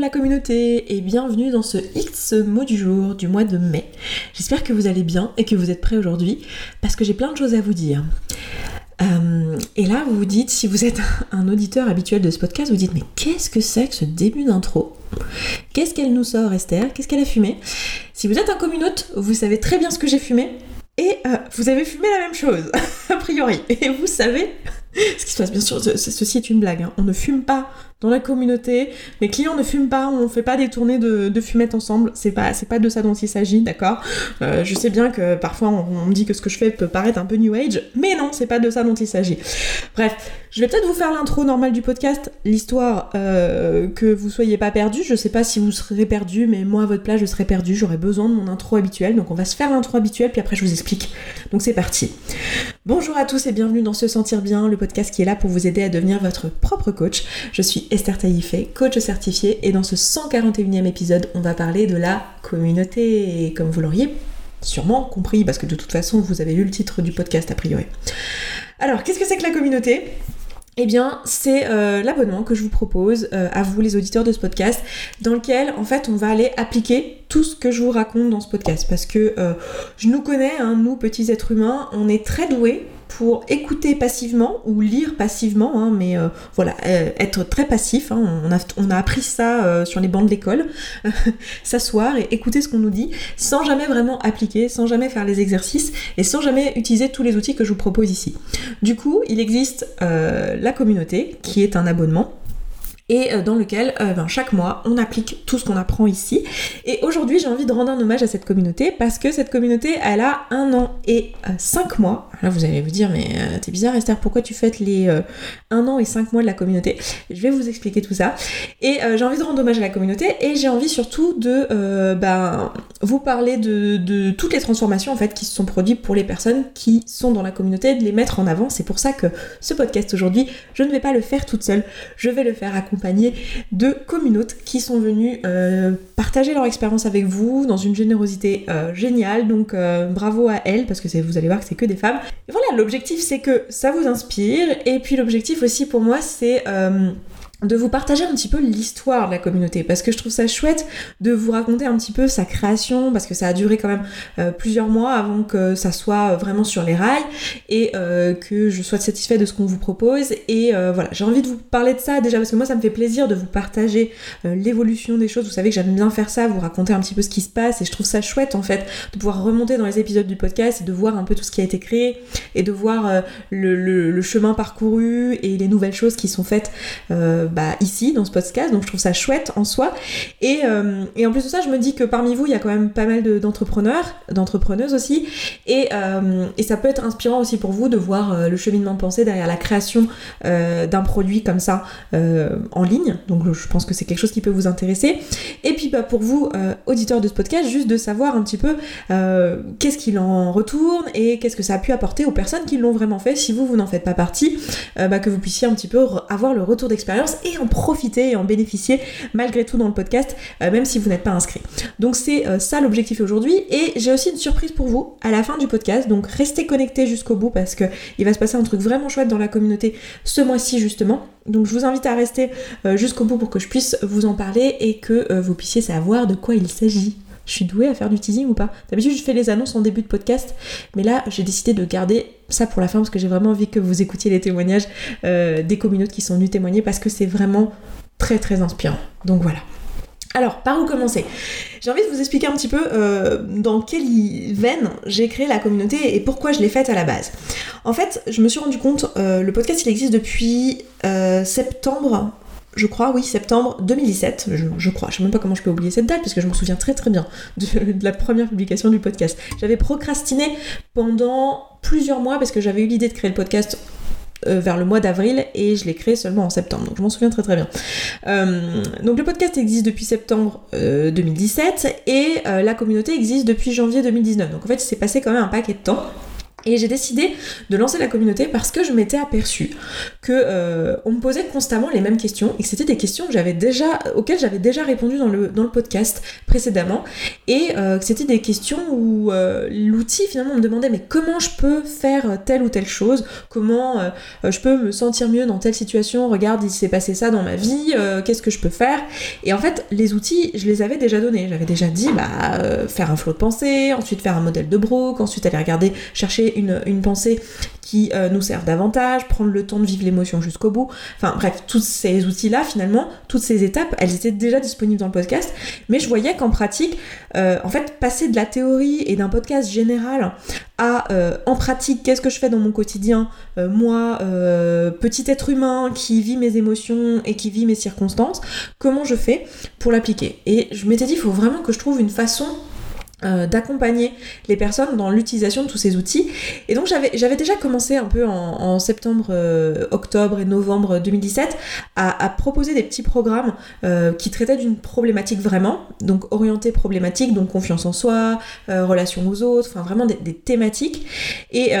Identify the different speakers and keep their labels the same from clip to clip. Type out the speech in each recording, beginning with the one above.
Speaker 1: la communauté et bienvenue dans ce X mot du jour du mois de mai. J'espère que vous allez bien et que vous êtes prêts aujourd'hui parce que j'ai plein de choses à vous dire. Euh, et là, vous vous dites, si vous êtes un auditeur habituel de ce podcast, vous dites, mais qu'est-ce que c'est que ce début d'intro? Qu'est-ce qu'elle nous sort, Esther? Qu'est-ce qu'elle a fumé? Si vous êtes un communaute, vous savez très bien ce que j'ai fumé. Et euh, vous avez fumé la même chose, a priori. Et vous savez ce qui se passe. Bien sûr, ceci est une blague. Hein. On ne fume pas dans la communauté. Mes clients ne fument pas, on fait pas des tournées de, de fumette ensemble. C'est pas, c'est pas de ça dont il s'agit, d'accord? Euh, Je sais bien que parfois on, me dit que ce que je fais peut paraître un peu new age, mais non, c'est pas de ça dont il s'agit. Bref, je vais peut-être vous faire l'intro normale du podcast, l'histoire euh, que vous soyez pas perdu. Je sais pas si vous serez perdu, mais moi à votre place je serai perdu. J'aurai besoin de mon intro habituel, donc on va se faire l'intro habituelle, puis après je vous explique. Donc c'est parti. Bonjour à tous et bienvenue dans Se Sentir Bien, le podcast qui est là pour vous aider à devenir votre propre coach. Je suis Esther Taïfé, coach certifié, et dans ce 141e épisode, on va parler de la communauté, comme vous l'auriez sûrement compris, parce que de toute façon, vous avez lu le titre du podcast a priori. Alors, qu'est-ce que c'est que la communauté? Eh bien, c'est euh, l'abonnement que je vous propose euh, à vous, les auditeurs de ce podcast, dans lequel, en fait, on va aller appliquer tout ce que je vous raconte dans ce podcast. Parce que euh, je nous connais, hein, nous, petits êtres humains, on est très doués pour écouter passivement ou lire passivement, hein, mais euh, voilà, euh, être très passif. Hein, on, a, on, appris ça euh, sur les bancs de l'école, s'asseoir et écouter ce qu'on nous dit, sans jamais vraiment appliquer, sans jamais faire les exercices et sans jamais utiliser tous les outils que je vous propose ici. Du coup, il existe la communauté qui est un abonnement et euh, dans lequel euh, ben, chaque mois on applique tout ce qu'on apprend ici. Et aujourd'hui j'ai envie de rendre un hommage à cette communauté parce que cette communauté elle a un an et euh, cinq mois. Là vous allez vous dire mais t'es bizarre Esther pourquoi tu fêtes les un an et cinq mois de la communauté? Je vais vous expliquer tout ça. Et j'ai envie de rendre hommage à la communauté et j'ai envie surtout de ben, vous parler de, de, toutes les transformations en fait qui se sont produites pour les personnes qui sont dans la communauté, de les mettre en avant. C'est pour ça que ce podcast aujourd'hui je ne vais pas le faire toute seule, je vais le faire de communautes qui sont venus euh, partager leur expérience avec vous dans une générosité euh, géniale. Donc euh, bravo à elles parce que vous allez voir que c'est que des femmes. Voilà, l'objectif c'est que ça vous inspire. Et puis l'objectif aussi pour moi c'est de vous partager un petit peu l'histoire de la communauté parce que je trouve ça chouette de vous raconter un petit peu sa création parce que ça a duré quand même euh, plusieurs mois avant que ça soit vraiment sur les rails et euh, que je sois satisfaite de ce qu'on vous propose et euh, voilà. J'ai envie de vous parler de ça déjà parce que moi ça me fait plaisir de vous partager l'évolution des choses. Vous savez que j'aime bien faire ça vous raconter un petit peu ce qui se passe et je trouve ça chouette en fait de pouvoir remonter dans les épisodes du podcast et de voir un peu tout ce qui a été créé et de voir le, chemin parcouru et les nouvelles choses qui sont faites bah, ici dans ce podcast, donc je trouve ça chouette en soi. Et, euh, et, en plus de ça, je me dis que parmi vous, il y a quand même pas mal d'entrepreneurs, d'entrepreneuses aussi, et, euh, et, ça peut être inspirant aussi pour vous de voir euh, le cheminement de pensée derrière la création d'un produit comme ça en ligne. Donc je pense que c'est quelque chose qui peut vous intéresser. Et puis bah, pour vous, auditeurs de ce podcast, juste de savoir un petit peu qu'est-ce qu'il en retourne et qu'est-ce que ça a pu apporter aux personnes qui l'ont vraiment fait, si vous, vous n'en faites pas partie, bah, que vous puissiez un petit peu avoir le retour d'expérience et en profiter et en bénéficier malgré tout dans le podcast, euh, même si vous n'êtes pas inscrit. Donc c'est euh, ça l'objectif aujourd'hui et j'ai aussi une surprise pour vous à la fin du podcast, donc restez connectés jusqu'au bout parce que il va se passer un truc vraiment chouette dans la communauté ce mois-ci justement. Donc je vous invite à rester euh, jusqu'au bout pour que je puisse vous en parler et que vous puissiez savoir de quoi il s'agit. Je suis douée à faire du teasing ou pas D'habitude, je fais les annonces en début de podcast, mais là, j'ai décidé de garder ça pour la fin parce que j'ai vraiment envie que vous écoutiez les témoignages euh, des communautés qui sont venues témoigner parce que c'est vraiment très très inspirant. Donc voilà. Alors, par où commencer? J'ai envie de vous expliquer un petit peu euh, dans quelle veine j'ai créé la communauté et pourquoi je l'ai faite à la base. En fait, je me suis rendu compte, euh, le podcast il existe depuis septembre je crois, oui, septembre 2017, je, crois. Je sais même pas comment je peux oublier cette date, parce que je me souviens très très bien de, la première publication du podcast. J'avais procrastiné pendant plusieurs mois, parce que j'avais eu l'idée de créer le podcast euh, vers le mois d'avril et je l'ai créé seulement en septembre. Donc je m'en souviens très très bien. Euh, donc le podcast existe depuis septembre 2017 euh, et la communauté existe depuis janvier 2019. Donc en fait il s'est passé quand même un paquet de temps. Et j'ai décidé de lancer la communauté parce que je m'étais aperçue que euh, on me posait constamment les mêmes questions et que c'était des questions auxquelles j'avais déjà répondu dans le, dans le podcast précédemment. Et euh, que c'était des questions où euh, l'outil finalement me demandait mais comment je peux faire telle ou telle chose, comment je peux me sentir mieux dans telle situation, regarde il s'est passé ça dans ma vie, qu'est-ce que je peux faire? Et en fait les outils je les avais déjà donnés, j'avais déjà dit bah faire un flot de pensée, ensuite faire un modèle de Brook, ensuite aller regarder, chercher une, pensée qui euh, nous serve davantage, prendre le temps de vivre l'émotion jusqu'au bout. Enfin bref, tous ces outils-là, finalement, toutes ces étapes, elles étaient déjà disponibles dans le podcast, mais je voyais qu'en pratique, euh, en fait, passer de la théorie et d'un podcast général à euh, en pratique, qu'est-ce que je fais dans mon quotidien, moi, petit être humain qui vit mes émotions et qui vit mes circonstances, comment je fais pour l'appliquer? Et je m'étais dit, il faut vraiment que je trouve une façon euh, d'accompagner les personnes dans l'utilisation de tous ces outils. Et donc j'avais, déjà commencé un peu en, septembre, euh, octobre et novembre 2017 à, à proposer des petits programmes euh, qui traitaient d'une problématique vraiment, donc orientée problématique, donc confiance en soi, relation aux autres, enfin vraiment des, des thématiques. Et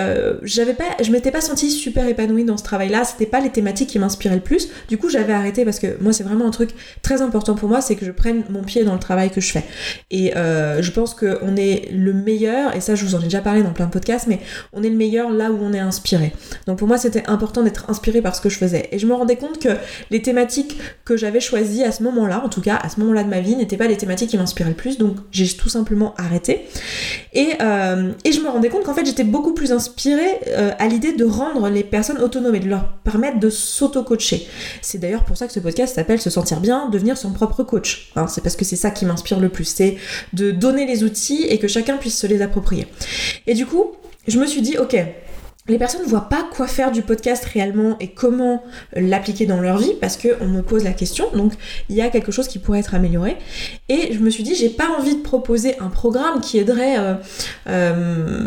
Speaker 1: j'avais pas, je m'étais pas sentie super épanouie dans ce travail-là, c'était pas les thématiques qui m'inspiraient le plus. Du coup j'avais arrêté parce que moi c'est vraiment un truc très important pour moi, c'est que je prenne mon pied dans le travail que je fais. Et je pense que on est le meilleur, et ça je vous en ai déjà parlé dans plein de podcasts, mais on est le meilleur là où on est inspiré. Donc pour moi c'était important d'être inspiré par ce que je faisais. Et je me rendais compte que les thématiques que j'avais choisies à ce moment-là, en tout cas à ce moment-là de ma vie, n'étaient pas les thématiques qui m'inspiraient le plus, donc j'ai tout simplement arrêté. Et, euh, je me rendais compte qu'en fait j'étais beaucoup plus inspirée euh, à l'idée de rendre les personnes autonomes et de leur permettre de s'auto-coacher. C'est d'ailleurs pour ça que ce podcast s'appelle Se sentir bien, devenir son propre coach. Hein, c'est parce que c'est ça qui m'inspire le plus, c'est de donner les outils et que chacun puisse se les approprier. Et du coup, je me suis dit, ok, les personnes ne voient pas quoi faire du podcast réellement et comment l'appliquer dans leur vie parce qu'on me pose la question, donc il y a quelque chose qui pourrait être amélioré. Et je me suis dit, j'ai pas envie de proposer un programme qui aiderait euh, euh,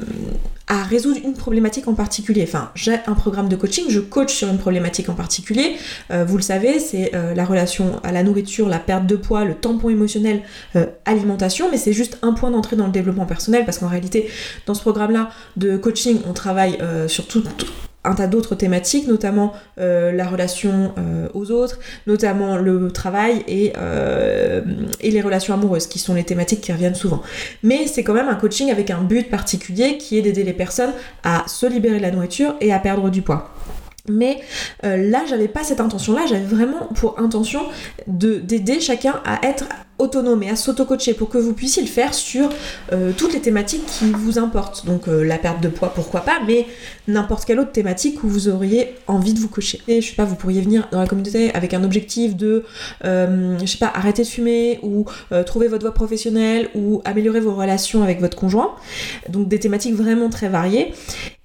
Speaker 1: à résoudre une problématique en particulier. Enfin, j'ai un programme de coaching, je coach sur une problématique en particulier. Euh, vous le savez, c'est euh, la relation à la nourriture, la perte de poids, le tampon émotionnel, euh, alimentation, mais c'est juste un point d'entrée dans le développement personnel parce qu'en réalité, dans ce programme-là de coaching, on travaille sur tout, un tas d'autres thématiques, notamment euh, la relation euh, aux autres, notamment le travail et, euh, et, les relations amoureuses, qui sont les thématiques qui reviennent souvent. Mais c'est quand même un coaching avec un but particulier qui est d'aider les personnes à se libérer de la nourriture et à perdre du poids. Mais là, j'avais pas cette intention-là, j'avais vraiment pour intention d'aider chacun à être autonome et à s'auto-coacher pour que vous puissiez le faire sur euh, toutes les thématiques qui vous importent. Donc euh, la perte de poids, pourquoi pas, mais n'importe quelle autre thématique où vous auriez envie de vous coacher. Et je sais pas, vous pourriez venir dans la communauté avec un objectif de, euh, je sais pas, arrêter de fumer ou trouver votre voie professionnelle ou améliorer vos relations avec votre conjoint. Donc des thématiques vraiment très variées.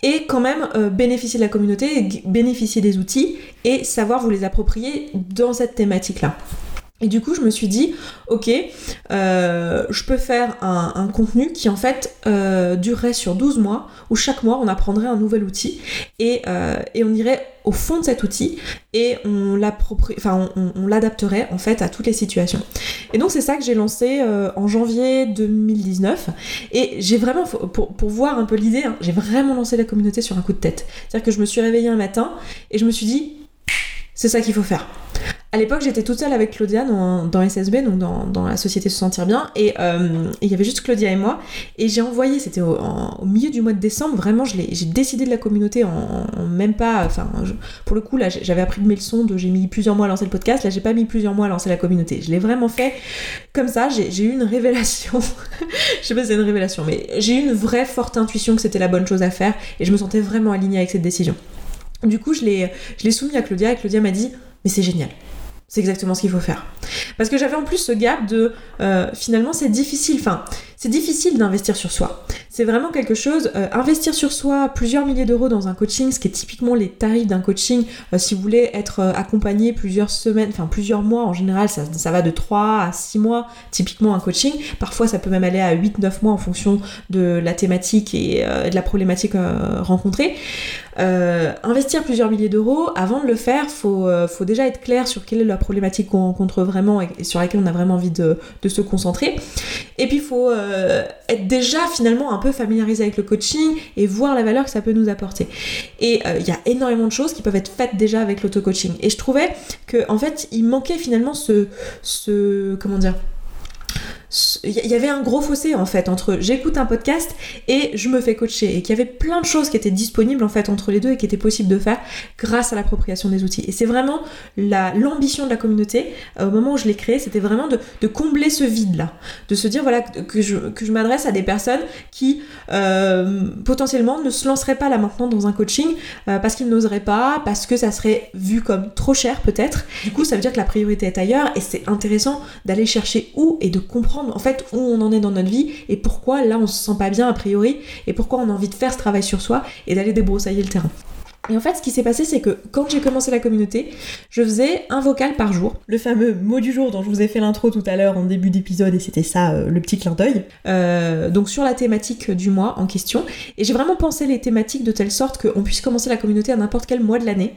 Speaker 1: Et quand même bénéficier de la communauté, bénéficier des outils et savoir vous les approprier dans cette thématique-là. Et du coup, je me suis dit, ok, euh, je peux faire un, contenu qui en fait euh, durerait sur 12 mois, où chaque mois on apprendrait un nouvel outil et, euh, et on irait au fond de cet outil et on l'adapterait en fait à toutes les situations. Et donc c'est ça que j'ai lancé en janvier 2019 et j'ai vraiment, pour, pour, voir un peu l'idée, hein, j'ai vraiment lancé la communauté sur un coup de tête. C'est-à-dire que je me suis réveillée un matin et je me suis dit, c'est ça qu'il faut faire. À l'époque, j'étais toute seule avec Claudia dans, SSB, donc dans, la société Se Sentir Bien, euh, et il y avait juste Claudia et moi. Et j'ai envoyé, c'était au, milieu du mois de décembre, vraiment, j'ai décidé de la communauté en, même pas. Enfin, pour le coup, là, j'avais appris de mes leçons, j'ai mis plusieurs mois à lancer le podcast, là, j'ai pas mis plusieurs mois à lancer la communauté. Je l'ai vraiment fait comme ça, j'ai eu une révélation. je sais pas si c'est une révélation, mais j'ai eu une vraie forte intuition que c'était la bonne chose à faire, et je me sentais vraiment alignée avec cette décision. Du coup, je l'ai soumis à Claudia, et Claudia m'a dit, mais c'est génial c'est exactement ce qu'il faut faire. Parce que j'avais en plus ce gap de euh, finalement c'est difficile, enfin c'est difficile d'investir sur soi. C'est vraiment quelque chose, euh, investir sur soi plusieurs milliers d'euros dans un coaching, ce qui est typiquement les tarifs d'un coaching, euh, si vous voulez être accompagné plusieurs semaines, enfin plusieurs mois en général, ça, ça, va de 3 à 6 mois typiquement un coaching. Parfois ça peut même aller à 8-9 mois en fonction de la thématique et de la problématique rencontrée. Euh, investir plusieurs milliers d'euros, avant de le faire, faut, euh, faut déjà être clair sur quelle est la problématique qu'on rencontre vraiment et, sur laquelle on a vraiment envie de, se concentrer. Et puis il faut euh, être déjà finalement un peu familiariser avec le coaching et voir la valeur que ça peut nous apporter. Et il y a énormément de choses qui peuvent être faites déjà avec l'auto-coaching. Et je trouvais que en fait, il manquait finalement ce, ce comment dire il y avait un gros fossé en fait entre j'écoute un podcast et je me fais coacher et qu'il y avait plein de choses qui étaient disponibles en fait entre les deux et qui étaient possibles de faire grâce à l'appropriation des outils. Et c'est vraiment l'ambition de la communauté euh, au moment où je l'ai créée, c'était vraiment de, combler ce vide là, de se dire voilà que je, que je m'adresse à des personnes qui euh, potentiellement ne se lanceraient pas là maintenant dans un coaching euh, parce qu'ils n'oseraient pas, parce que ça serait vu comme trop cher peut-être. Du coup ça veut dire que la priorité est ailleurs et c'est intéressant d'aller chercher où et de comprendre en fait où on en est dans notre vie et pourquoi là on se sent pas bien a priori et pourquoi on a envie de faire ce travail sur soi et d'aller débroussailler le terrain. Et en fait, ce qui s'est passé, c'est que quand j'ai commencé la communauté, je faisais un vocal par jour. Le fameux mot du jour dont je vous ai fait l'intro tout à l'heure en début d'épisode, et c'était ça, euh, le petit clin d'œil. Euh, donc sur la thématique du mois en question. Et j'ai vraiment pensé les thématiques de telle sorte qu'on puisse commencer la communauté à n'importe quel mois de l'année,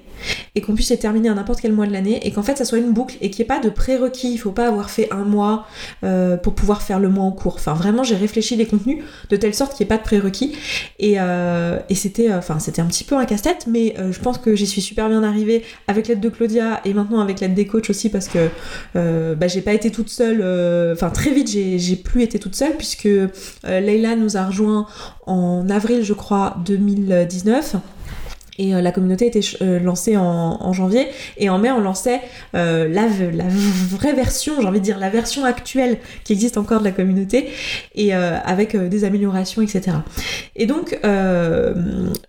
Speaker 1: et qu'on puisse les terminer à n'importe quel mois de l'année, et qu'en fait ça soit une boucle, et qu'il n'y ait pas de prérequis. Il faut pas avoir fait un mois euh, pour pouvoir faire le mois en cours. Enfin, vraiment, j'ai réfléchi les contenus de telle sorte qu'il n'y ait pas de prérequis. Et, et c'était, enfin, c'était un petit peu un casse-tête, mais euh, je pense que j'y suis super bien arrivée avec l'aide de Claudia et maintenant avec l'aide des coachs aussi parce que euh, bah, j'ai pas été toute seule. Euh, enfin, très vite, j'ai plus été toute seule puisque Leila nous a rejoint en avril, je crois, 2019. Et euh, la communauté était euh, lancée en, janvier. Et en mai, on lançait euh, la, vraie version, j'ai envie de dire la version actuelle qui existe encore de la communauté, et avec des améliorations, etc. Et donc,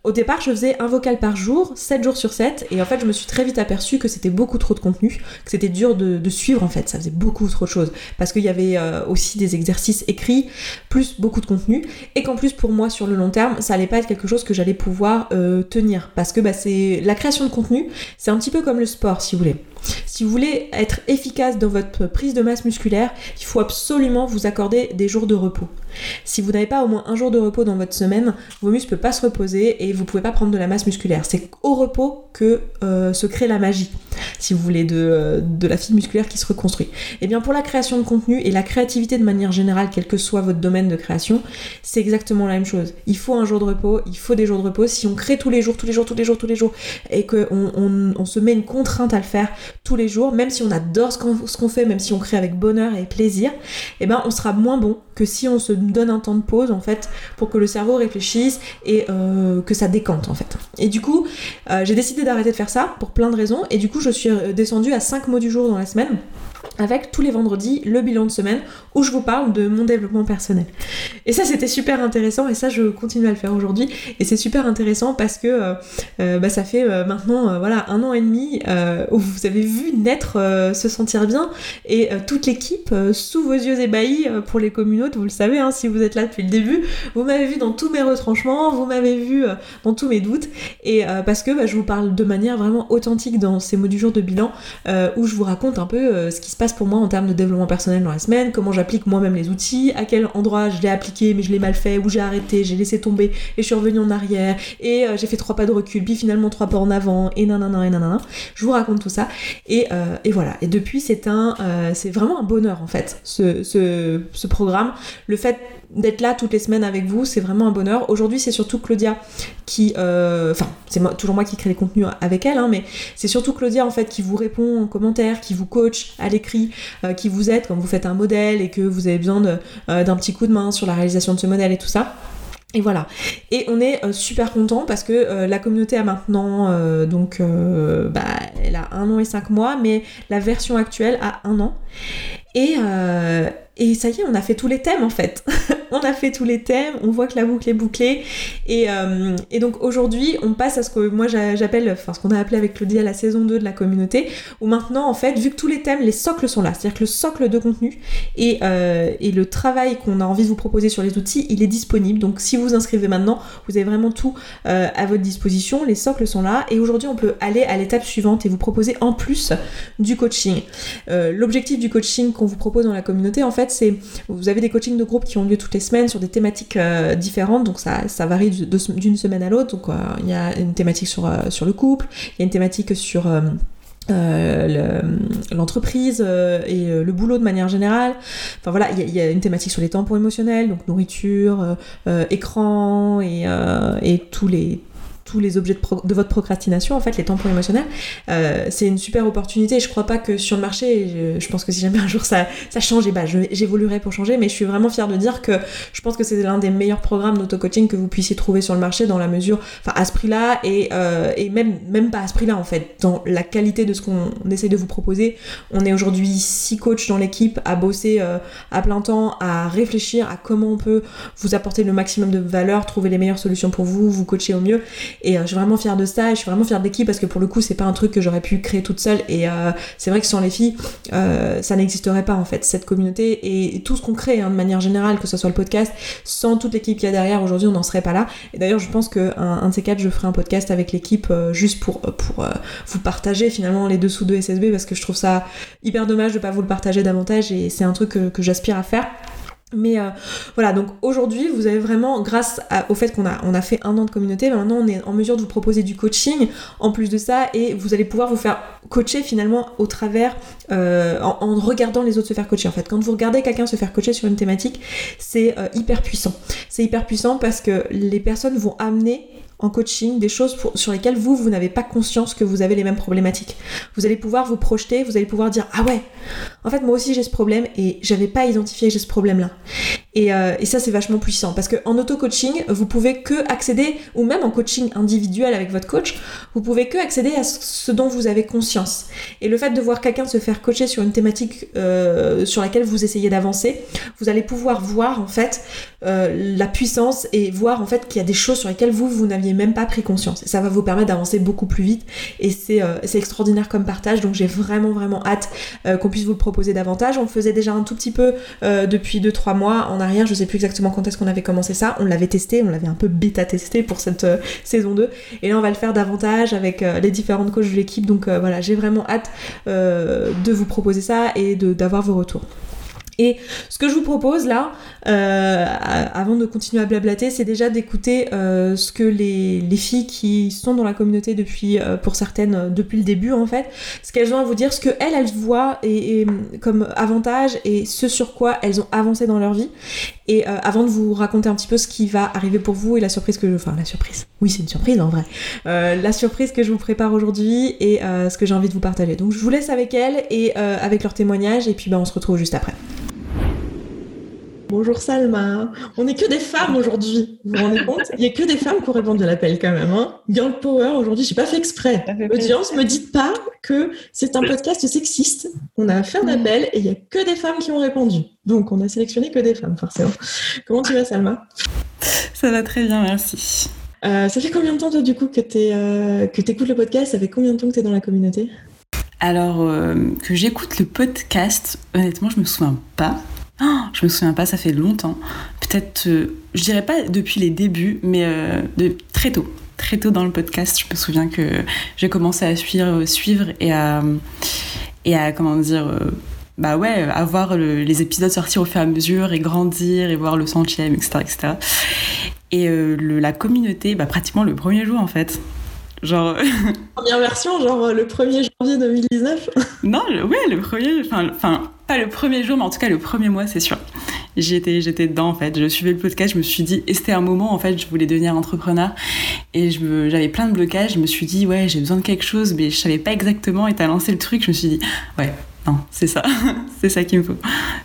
Speaker 1: au départ, je faisais un vocal par jour, 7 jours sur 7. Et en fait, je me suis très vite aperçue que c'était beaucoup trop de contenu, que c'était dur de, de, suivre en fait. Ça faisait beaucoup trop de choses. Parce qu'il y avait aussi des exercices écrits, plus beaucoup de contenu. Et qu'en plus, pour moi, sur le long terme, ça allait pas être quelque chose que j'allais pouvoir tenir parce que bah, c'est la création de contenu, c'est un petit peu comme le sport si vous voulez. Si vous voulez être efficace dans votre prise de masse musculaire, il faut absolument vous accorder des jours de repos. Si vous n'avez pas au moins un jour de repos dans votre semaine, vos muscles ne peuvent pas se reposer et vous ne pouvez pas prendre de la masse musculaire. C'est au repos que euh, se crée la magie, si vous voulez, de, de la fibre musculaire qui se reconstruit. Et eh bien pour la création de contenu et la créativité de manière générale, quel que soit votre domaine de création, c'est exactement la même chose. Il faut un jour de repos, il faut des jours de repos. Si on crée tous les jours, tous les jours, tous les jours, tous les jours, et qu'on on, on se met une contrainte à le faire tous les jours, même si on adore ce qu'on fait, même si on crée avec bonheur et plaisir, eh ben on sera moins bon que si on se donne un temps de pause en fait pour que le cerveau réfléchisse et euh, que ça décante en fait. Et du coup, euh, j'ai décidé d'arrêter de faire ça pour plein de raisons et du coup je suis euh, descendue à 5 mots du jour dans la semaine avec tous les vendredis le bilan de semaine où je vous parle de mon développement personnel. Et ça c'était super intéressant et ça je continue à le faire aujourd'hui et c'est super intéressant parce que euh, euh, bah, ça fait euh, maintenant voilà un an et demi où vous avez vu naître se sentir bien et toute l'équipe sous vos yeux ébahis pour les communautés, vous le savez hein, si vous êtes là depuis le début, vous m'avez vu dans tous mes retranchements, vous m'avez vu dans tous mes doutes et parce que bah, je vous parle de manière vraiment authentique dans ces mots du jour de bilan où je vous raconte un peu ce qui se passe pour moi en termes de développement personnel dans la semaine, comment j'applique moi-même les outils, à quel endroit je l'ai appliqué mais je l'ai mal fait, où j'ai arrêté, j'ai laissé tomber et je suis revenue en arrière et euh, j'ai fait trois pas de recul, puis finalement trois pas en avant et nanana et nanana. Je vous raconte tout ça et, euh, et voilà. Et depuis c'est un, euh, c'est vraiment un bonheur en fait ce, ce, ce programme. Le fait d'être là toutes les semaines avec vous, c'est vraiment un bonheur. Aujourd'hui, c'est surtout Claudia qui, euh, enfin, c'est toujours moi qui crée les contenus avec elle, hein, mais c'est surtout Claudia en fait qui vous répond en commentaire, qui vous coach à l'écrit, euh, qui vous aide quand vous faites un modèle et que vous avez besoin euh, d'un petit coup de main sur la réalisation de ce modèle et tout ça. Et voilà. Et on est super content parce que la communauté a maintenant, donc, bah, elle a un an et cinq mois, mais la version actuelle a un an. Et, et ça y est, on a fait tous les thèmes en fait. on a fait tous les thèmes, on voit que la boucle est bouclée. Et, euh, et donc aujourd'hui, on passe à ce que moi j'appelle, enfin ce qu'on a appelé avec Claudia la saison 2 de la communauté, où maintenant en fait, vu que tous les thèmes, les socles sont là, c'est-à-dire que le socle de contenu et, euh, et le travail qu'on a envie de vous proposer sur les outils, il est disponible. Donc si vous inscrivez maintenant, vous avez vraiment tout euh, à votre disposition, les socles sont là. Et aujourd'hui, on peut aller à l'étape suivante et vous proposer en plus du coaching. L'objectif du coaching qu'on vous propose dans la communauté, en fait, c'est vous avez des coachings de groupe qui ont lieu toutes les semaines sur des thématiques euh, différentes, donc ça, varie d'une semaine à l'autre. Donc euh, il y a une thématique sur, euh, sur le couple, il y a une thématique sur l'entreprise et le boulot de manière générale. Enfin voilà, il y, a une thématique sur les tampons émotionnels, donc nourriture, écran et, et tous les tous les objets de, votre procrastination, en fait, les tampons émotionnels, euh, c'est une super opportunité. Je crois pas que sur le marché, je, pense que si jamais un jour ça, ça change, et eh bah, ben, j'évoluerai pour changer, mais je suis vraiment fière de dire que je pense que c'est l'un des meilleurs programmes d'auto-coaching que vous puissiez trouver sur le marché dans la mesure, enfin à ce prix-là et, euh, et même, même pas à ce prix-là en fait, dans la qualité de ce qu'on essaie de vous proposer. On est aujourd'hui six coachs dans l'équipe à bosser euh, à plein temps, à réfléchir à comment on peut vous apporter le maximum de valeur, trouver les meilleures solutions pour vous, vous coacher au mieux. Et euh, je suis vraiment fière de ça et je suis vraiment fière de l'équipe parce que pour le coup, c'est pas un truc que j'aurais pu créer toute seule. Et euh, c'est vrai que sans les filles, euh, ça n'existerait pas en fait, cette communauté et tout ce qu'on crée hein, de manière générale, que ce soit le podcast, sans toute l'équipe qu'il y a derrière aujourd'hui, on n'en serait pas là. Et d'ailleurs, je pense qu'un un de ces quatre, je ferai un podcast avec l'équipe juste pour, pour vous partager finalement les dessous de SSB parce que je trouve ça hyper dommage de pas vous le partager davantage et c'est un truc que j'aspire à faire. Mais euh, voilà, donc aujourd'hui, vous avez vraiment, grâce au fait qu'on a, on a fait un an de communauté, ben maintenant on est en mesure de vous proposer du coaching en plus de ça, et vous allez pouvoir vous faire coacher finalement au travers, euh, en, regardant les autres se faire coacher. En fait, quand vous regardez quelqu'un se faire coacher sur une thématique, c'est euh, hyper puissant. C'est hyper puissant parce que les personnes vont amener en coaching des choses sur lesquelles vous, vous n'avez pas conscience que vous avez les mêmes problématiques. Vous allez pouvoir vous projeter, vous allez pouvoir dire Ah ouais, en fait, moi aussi j'ai ce problème et j'avais pas identifié j'ai ce problème-là. Et, euh, et, ça, c'est vachement puissant parce qu'en auto-coaching, vous pouvez que accéder, ou même en coaching individuel avec votre coach, vous pouvez que accéder à ce dont vous avez conscience. Et le fait de voir quelqu'un se faire coacher sur une thématique euh, sur laquelle vous essayez d'avancer, vous allez pouvoir voir en fait euh, la puissance et voir en fait qu'il y a des choses sur lesquelles vous, vous n'aviez même pas pris conscience. Et ça va vous permettre d'avancer beaucoup plus vite. Et c'est extraordinaire comme partage. Donc j'ai vraiment, vraiment hâte qu'on puisse vous le proposer davantage. On le faisait déjà un tout petit peu depuis 2-3 mois arrière. Je sais plus exactement quand est-ce qu'on avait commencé ça. On l'avait testé, on l'avait un peu bêta testé pour cette saison 2. Et là, on va le faire davantage avec les différentes coachs de l'équipe. Donc voilà, j'ai vraiment hâte de vous proposer ça et d'avoir vos retours. Et ce que je vous propose là, euh, avant de continuer à blablater, c'est déjà d'écouter euh, ce que les, les, filles qui sont dans la communauté depuis, euh, pour certaines, depuis le début en fait, ce qu'elles ont à vous dire, ce que elles, elles voient et, comme avantage et ce sur quoi elles ont avancé dans leur vie. Et avant de vous raconter un petit peu ce qui va arriver pour vous et la surprise que je... Enfin la surprise, oui c'est une surprise en vrai. la surprise que je vous prépare aujourd'hui et ce que j'ai envie de vous partager. Donc je vous laisse avec elles et avec leurs témoignages et puis bah, on se retrouve juste après. Bonjour Salma. On n'est que des femmes aujourd'hui. Vous vous rendez compte? Il n'y a que des femmes qui ont répondu à l'appel quand même. Hein Girl Power aujourd'hui, je n'ai pas fait exprès. Audience, me dites pas que c'est un podcast sexiste. On a fait un appel et il n'y a que des femmes qui ont répondu. Donc on a sélectionné que des femmes forcément. Comment tu vas Salma?
Speaker 2: Ça va très bien, merci.
Speaker 1: Euh, ça fait combien de temps toi du coup que tu euh, écoutes le podcast? Ça fait combien de temps que tu es dans la communauté?
Speaker 2: Alors, euh, que j'écoute le podcast, honnêtement, je me souviens pas. Oh, je me souviens pas, ça fait longtemps. Peut-être, euh, je dirais pas depuis les débuts, mais euh, de très tôt. Très tôt dans le podcast, je me souviens que j'ai commencé à suivre, suivre et à, et à comment dire, euh, bah ouais, à voir les épisodes sortir au fur et à mesure et grandir et voir le centième, etc. etc. Et la communauté, bah pratiquement le premier jour en fait.
Speaker 1: Genre. Première version, genre le 1er janvier 2019
Speaker 2: Non, ouais, le premier. Enfin, pas le premier jour, mais en tout cas le premier mois, c'est sûr. J'étais, j'étais dedans en fait. Je suivais le podcast, je me suis dit, et c'était un moment en fait, je voulais devenir entrepreneur et j'avais plein de blocages. Je me suis dit, ouais, j'ai besoin de quelque chose, mais je savais pas exactement. Et t'as lancé le truc, je me suis dit, ouais, non, c'est ça, c'est ça qu'il me faut.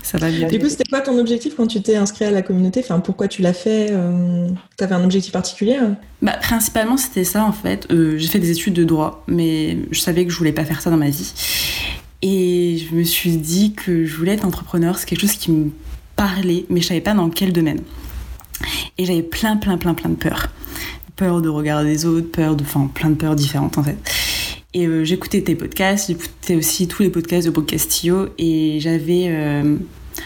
Speaker 2: Ça va bien.
Speaker 1: Du coup, c'était quoi ton objectif quand tu t'es inscrit à la communauté? Enfin, pourquoi tu l'as fait euh, T'avais un objectif particulier
Speaker 2: Bah, principalement, c'était ça en fait. Euh, j'ai fait des études de droit, mais je savais que je voulais pas faire ça dans ma vie. Et je me suis dit que je voulais être entrepreneur, c'est quelque chose qui me parlait, mais je savais pas dans quel domaine. Et j'avais plein, plein, plein, plein de peurs. Peur de regarder les autres, peur de. Enfin, plein de peurs différentes en fait. Et euh, j'écoutais tes podcasts, j'écoutais aussi tous les podcasts de Bob Castillo et j'avais. Euh,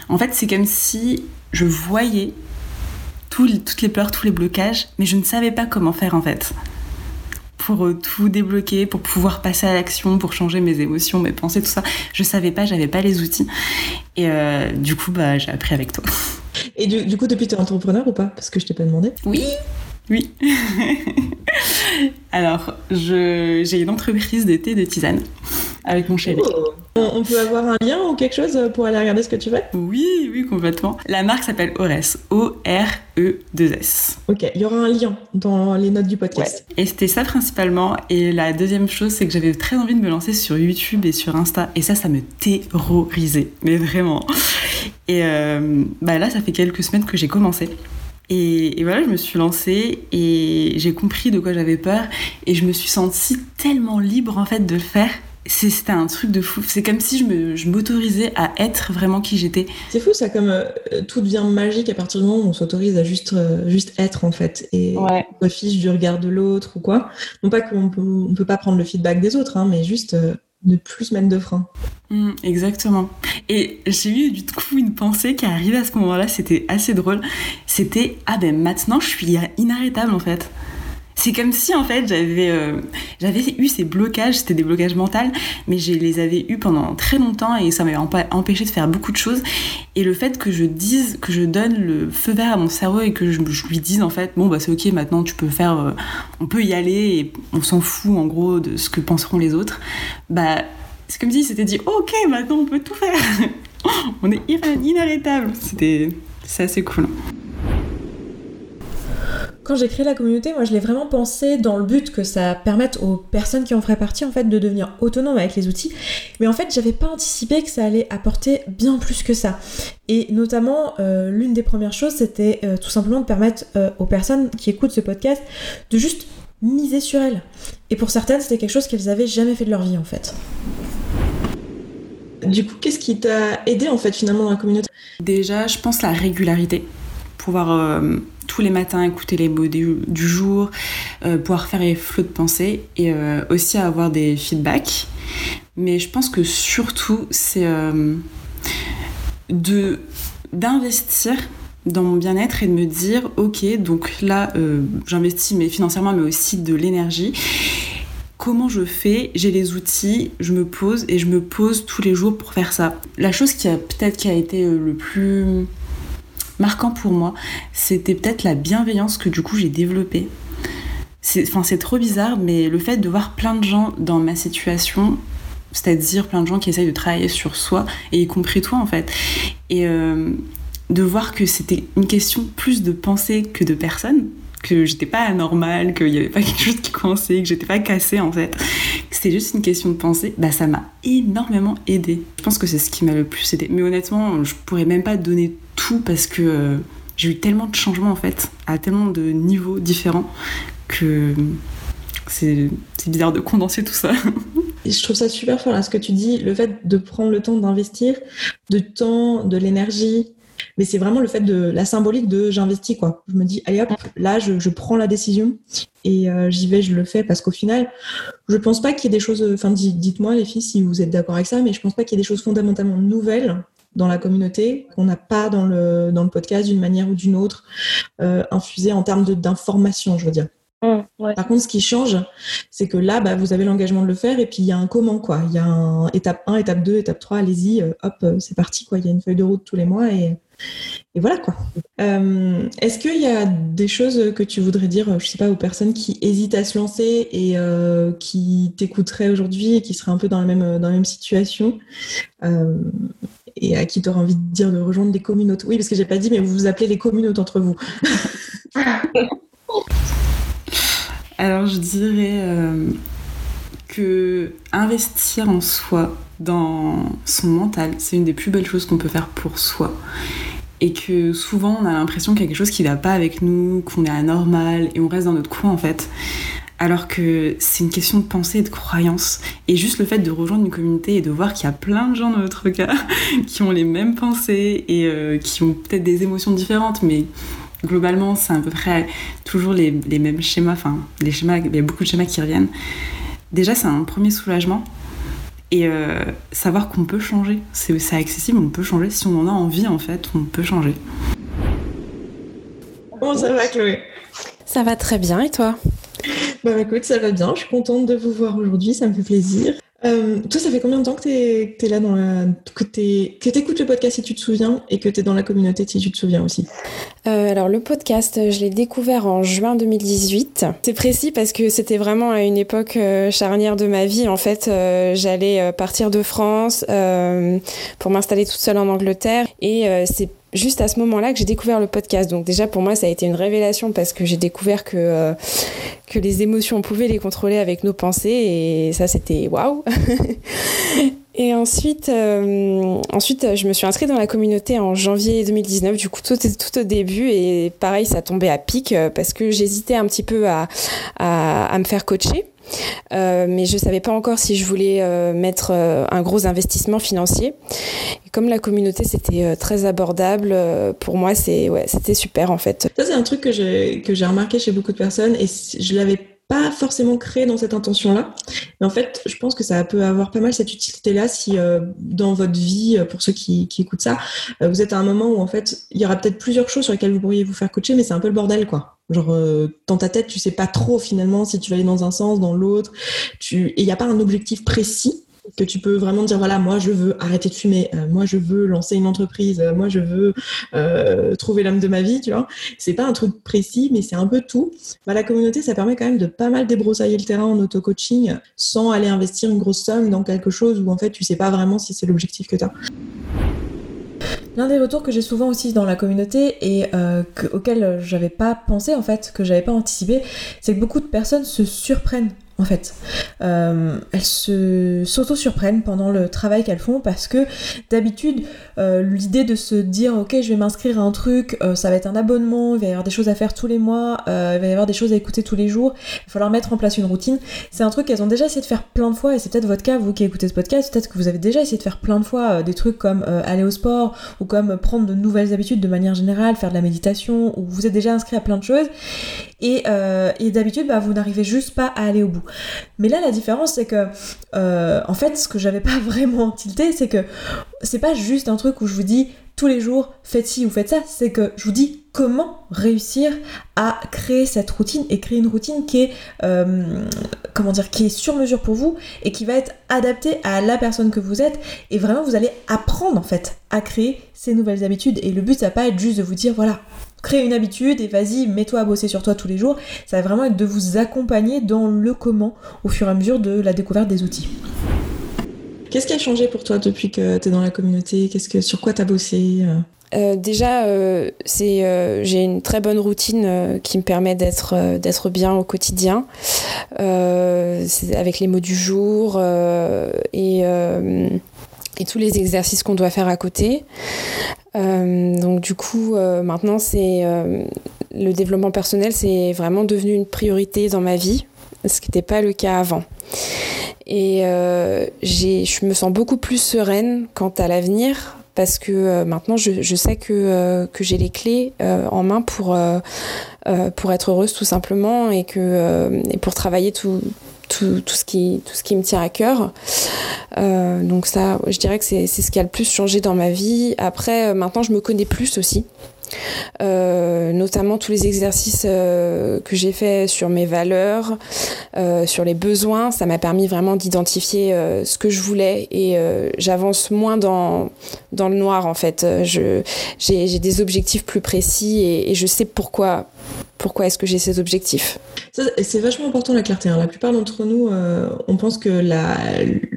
Speaker 2: en fait, c'est comme si je voyais toutes les peurs, tous les blocages, mais je ne savais pas comment faire en fait. Pour euh, tout débloquer, pour pouvoir passer à l'action, pour changer mes émotions, mes pensées, tout ça. Je savais pas, j'avais pas les outils. Et du coup, bah, j'ai appris avec toi.
Speaker 1: Et du, du coup, depuis, tu es entrepreneur ou pas? Parce que je t'ai pas demandé.
Speaker 2: Oui, oui. Alors, j'ai une entreprise de thé de tisane. avec mon chéri.
Speaker 1: Oh. On, peut avoir un lien ou quelque chose pour aller regarder ce que tu fais?
Speaker 2: Oui, oui, complètement. La marque s'appelle Ores. O-R-E-2-S.
Speaker 1: Ok, il y aura un lien dans les notes du podcast.
Speaker 2: Et c'était ça principalement. Et la deuxième chose, c'est que j'avais très envie de me lancer sur YouTube et sur Insta. Et ça, ça me terrorisait. Mais vraiment. Et euh, bah là, ça fait quelques semaines que j'ai commencé. Et, voilà, je me suis lancée et j'ai compris de quoi j'avais peur et je me suis sentie tellement libre en fait de le faire. C'était un truc de fou. C'est comme si je m'autorisais à être vraiment qui j'étais.
Speaker 1: C'est fou, ça, comme euh, tout devient magique à partir du moment où on s'autorise à juste, euh, juste être en fait. Et ouais. on fiche du regard de l'autre ou quoi. Non pas qu'on peut, on peut pas prendre le feedback des autres, hein, mais juste euh, ne plus mettre de frein.
Speaker 2: Mm, exactement. Et j'ai eu du coup une pensée qui est à ce moment-là, c'était assez drôle. C'était ah ben maintenant je suis inarrêtable en fait. C'est comme si en fait j'avais euh, j'avais eu ces blocages, c'était des blocages mentaux, mais je les avais eu pendant très longtemps et ça m'avait empêché de faire beaucoup de choses. Et le fait que je dise, que je donne le feu vert à mon cerveau et que je, lui dise en fait bon bah c'est ok maintenant tu peux faire, euh, on peut y aller et on s'en fout en gros de ce que penseront les autres, bah c'est comme si c'était dit ok maintenant on peut tout faire, on est inarrêtable. C'était c'est assez cool
Speaker 1: quand j'ai créé la communauté, moi je l'ai vraiment pensé dans le but que ça permette aux personnes qui en feraient partie en fait de devenir autonomes avec les outils. Mais en fait, j'avais pas anticipé que ça allait apporter bien plus que ça. Et notamment, euh, l'une des premières choses, c'était euh, tout simplement de permettre euh, aux personnes qui écoutent ce podcast de juste miser sur elles. Et pour certaines, c'était quelque chose qu'elles avaient jamais fait de leur vie en fait. Du coup, qu'est-ce qui t'a aidé en fait finalement dans la communauté?
Speaker 2: Déjà, je pense la régularité. Pouvoir tous les matins écouter les mots du, jour, euh, pouvoir faire les flots de pensée et euh, aussi avoir des feedbacks. Mais je pense que surtout, c'est euh, de d'investir dans mon bien-être et de me dire ok donc là j'investis mais financièrement mais aussi de l'énergie comment je fais, j'ai les outils, je me pose et je me pose tous les jours pour faire ça. La chose qui a peut-être qui a été le plus marquant pour moi, c'était peut-être la bienveillance que du coup j'ai développée. C'est, enfin, c'est trop bizarre, mais le fait de voir plein de gens dans ma situation, c'est-à-dire plein de gens qui essayent de travailler sur soi, et y compris toi en fait, et euh, de voir que c'était une question plus de pensée que de personne, que j'étais pas anormale, qu'il y avait pas quelque chose qui coinçait, que j'étais pas cassée en fait, que c'était juste une question de pensée, bah ça m'a énormément aidé. Je pense que c'est ce qui m'a le plus aidé. Mais honnêtement, je pourrais même pas donner parce que euh, j'ai eu tellement de changements en fait, à tellement de niveaux différents que c'est bizarre de condenser tout ça.
Speaker 1: je trouve ça super fort là, ce que tu dis, le fait de prendre le temps d'investir, de temps, de l'énergie, mais c'est vraiment le fait de la symbolique de j'investis quoi. Je me dis allez hop, là je, prends la décision et euh, j'y vais, je le fais parce qu'au final, je pense pas qu'il y ait des choses. Enfin, dites-moi les filles si vous êtes d'accord avec ça, mais je pense pas qu'il y ait des choses fondamentalement nouvelles dans la communauté qu'on n'a pas dans le dans le podcast d'une manière ou d'une autre euh, infusées en termes d'information, je veux dire. Mmh, Par contre, ce qui change, c'est que là, bah, vous avez l'engagement de le faire et puis il y a un comment, quoi. Il y a un étape 1, étape 2, étape 3, allez-y, euh, hop, c'est parti, quoi. Il y a une feuille de route tous les mois et, et voilà quoi. Euh, est-ce qu'il y a des choses que tu voudrais dire, je sais pas, aux personnes qui hésitent à se lancer et euh, qui t'écouteraient aujourd'hui et qui seraient un peu dans la même, dans la même situation? Euh, et à qui tu aurais envie de dire de rejoindre des communautés Oui, parce que j'ai pas dit, mais vous vous appelez les communautés entre vous.
Speaker 2: Alors je dirais que investir en soi, dans son mental, c'est une des plus belles choses qu'on peut faire pour soi et que souvent on a l'impression qu'il y a quelque chose qui va pas avec nous, qu'on est anormal et on reste dans notre coin en fait. Alors que c'est une question de pensée et de croyance. Et juste le fait de rejoindre une communauté et de voir qu'il y a plein de gens dans notre cas qui ont les mêmes pensées et euh, qui ont peut-être des émotions différentes, mais globalement c'est à peu près toujours les, les mêmes schémas, enfin les schémas, il y a beaucoup de schémas qui reviennent. Déjà c'est un premier soulagement et euh, savoir qu'on peut changer. C'est accessible, on peut changer. Si on en a envie, en fait, on peut changer.
Speaker 1: Comment ça va, Chloé
Speaker 3: Ça va très bien, et toi?
Speaker 1: Bah écoute, ça va bien. Je suis contente de vous voir aujourd'hui, ça me fait plaisir. Euh, toi, ça fait combien de temps que tu es, là dans la... que tu écoutes le podcast si tu te souviens et que tu es dans la communauté si tu te souviens aussi?
Speaker 3: Euh, Alors le podcast, je l'ai découvert en juin 2018. C'est précis parce que c'était vraiment à une époque euh, charnière de ma vie. En fait, j'allais partir de France pour m'installer toute seule en Angleterre et c'est juste à ce moment-là que j'ai découvert le podcast. Donc déjà pour moi ça a été une révélation parce que j'ai découvert que euh, les émotions on pouvait les contrôler avec nos pensées et ça c'était waouh. et ensuite euh, ensuite je me suis inscrite dans la communauté en janvier 2019 du coup tout tout au début et pareil ça tombait à pic euh, parce que j'hésitais un petit peu à, à, à me faire coacher. Euh, mais je savais pas encore si je voulais euh, mettre euh, un gros investissement financier. Et comme la communauté c'était très abordable, pour moi c'était super en fait.
Speaker 1: Ça c'est un truc que j'ai remarqué chez beaucoup de personnes et je l'avais pas forcément créé dans cette intention-là. Mais en fait, je pense que ça peut avoir pas mal cette utilité-là si dans votre vie, pour ceux qui, qui écoutent ça, vous êtes à un moment où en fait, il y aura peut-être plusieurs choses sur lesquelles vous pourriez vous faire coacher, mais c'est un peu le bordel, quoi. Genre, euh, dans ta tête, tu sais pas trop finalement si tu vas aller dans un sens, dans l'autre. Tu... Et il n'y a pas un objectif précis que tu peux vraiment dire voilà moi je veux arrêter de fumer euh, moi je veux lancer une entreprise euh, moi je veux trouver l'âme de ma vie tu vois. C'est pas un truc précis mais c'est un peu tout. Bah, la communauté ça permet quand même de pas mal débroussailler le terrain en auto coaching sans aller investir une grosse somme dans quelque chose où en fait tu sais pas vraiment si c'est l'objectif que tu as L'un des retours que j'ai souvent aussi dans la communauté et euh, auquel j'avais pas pensé en fait, que j'avais pas anticipé, c'est que beaucoup de personnes se surprennent en fait. Euh, elles se s'auto-surprennent pendant le travail qu'elles font parce que d'habitude, euh, l'idée de se dire ok, je vais m'inscrire à un truc, euh, ça va être un abonnement, il va y avoir des choses à faire tous les mois, il va y avoir des choses à écouter tous les jours, il va falloir mettre en place une routine. C'est un truc qu'elles ont déjà essayé de faire plein de fois et c'est peut-être votre cas, vous qui écoutez ce podcast, peut-être que vous avez déjà essayé de faire plein de fois des trucs comme aller au sport ou comme prendre de nouvelles habitudes de manière générale, faire de la méditation ou vous êtes déjà inscrit à plein de choses et, et d'habitude, bah, vous n'arrivez juste pas à aller au bout. Mais là, la différence, c'est que, euh, en fait, ce que j'avais pas vraiment tilté, c'est que c'est pas juste un truc où je vous dis tous les jours, faites ci ou faites ça, c'est que je vous dis comment réussir à créer cette routine et créer une routine qui est, euh, comment dire, qui est sur mesure pour vous et qui va être adaptée à la personne que vous êtes. Et vraiment, vous allez apprendre en fait à créer ces nouvelles habitudes. Et le but, ça va pas être juste de vous dire, voilà, crée une habitude et vas-y, mets-toi à bosser sur toi tous les jours. Ça va vraiment être de vous accompagner dans le comment au fur et à mesure de la découverte des outils. Qu'est-ce qui a changé pour toi depuis que tu es dans la communauté? Qu'est-ce que sur quoi tu as bossé
Speaker 3: euh, déjà, euh, c'est euh, j'ai une très bonne routine qui me permet d'être d'être bien au quotidien, avec les mots du jour et tous les exercices qu'on doit faire à côté. Euh, donc du coup, euh, maintenant, c'est euh, le développement personnel, c'est vraiment devenu une priorité dans ma vie, ce qui n'était pas le cas avant. Et je me sens beaucoup plus sereine quant à l'avenir parce que maintenant je, je, sais que, que j'ai les clés en main pour, pour être heureuse tout simplement et, que, et pour travailler tout, tout, ce qui, tout ce qui me tient à cœur. Euh, donc ça, je dirais que c'est ce qui a le plus changé dans ma vie. Après, euh, maintenant, je me connais plus aussi. Euh, notamment tous les exercices que j'ai fait sur mes valeurs, sur les besoins, ça m'a permis vraiment d'identifier ce que je voulais et j'avance moins dans dans le noir en fait. J'ai des objectifs plus précis et je sais pourquoi pourquoi est-ce que j'ai ces objectifs
Speaker 1: C'est vachement important la clarté. Hein. La plupart d'entre nous, euh, on pense que la,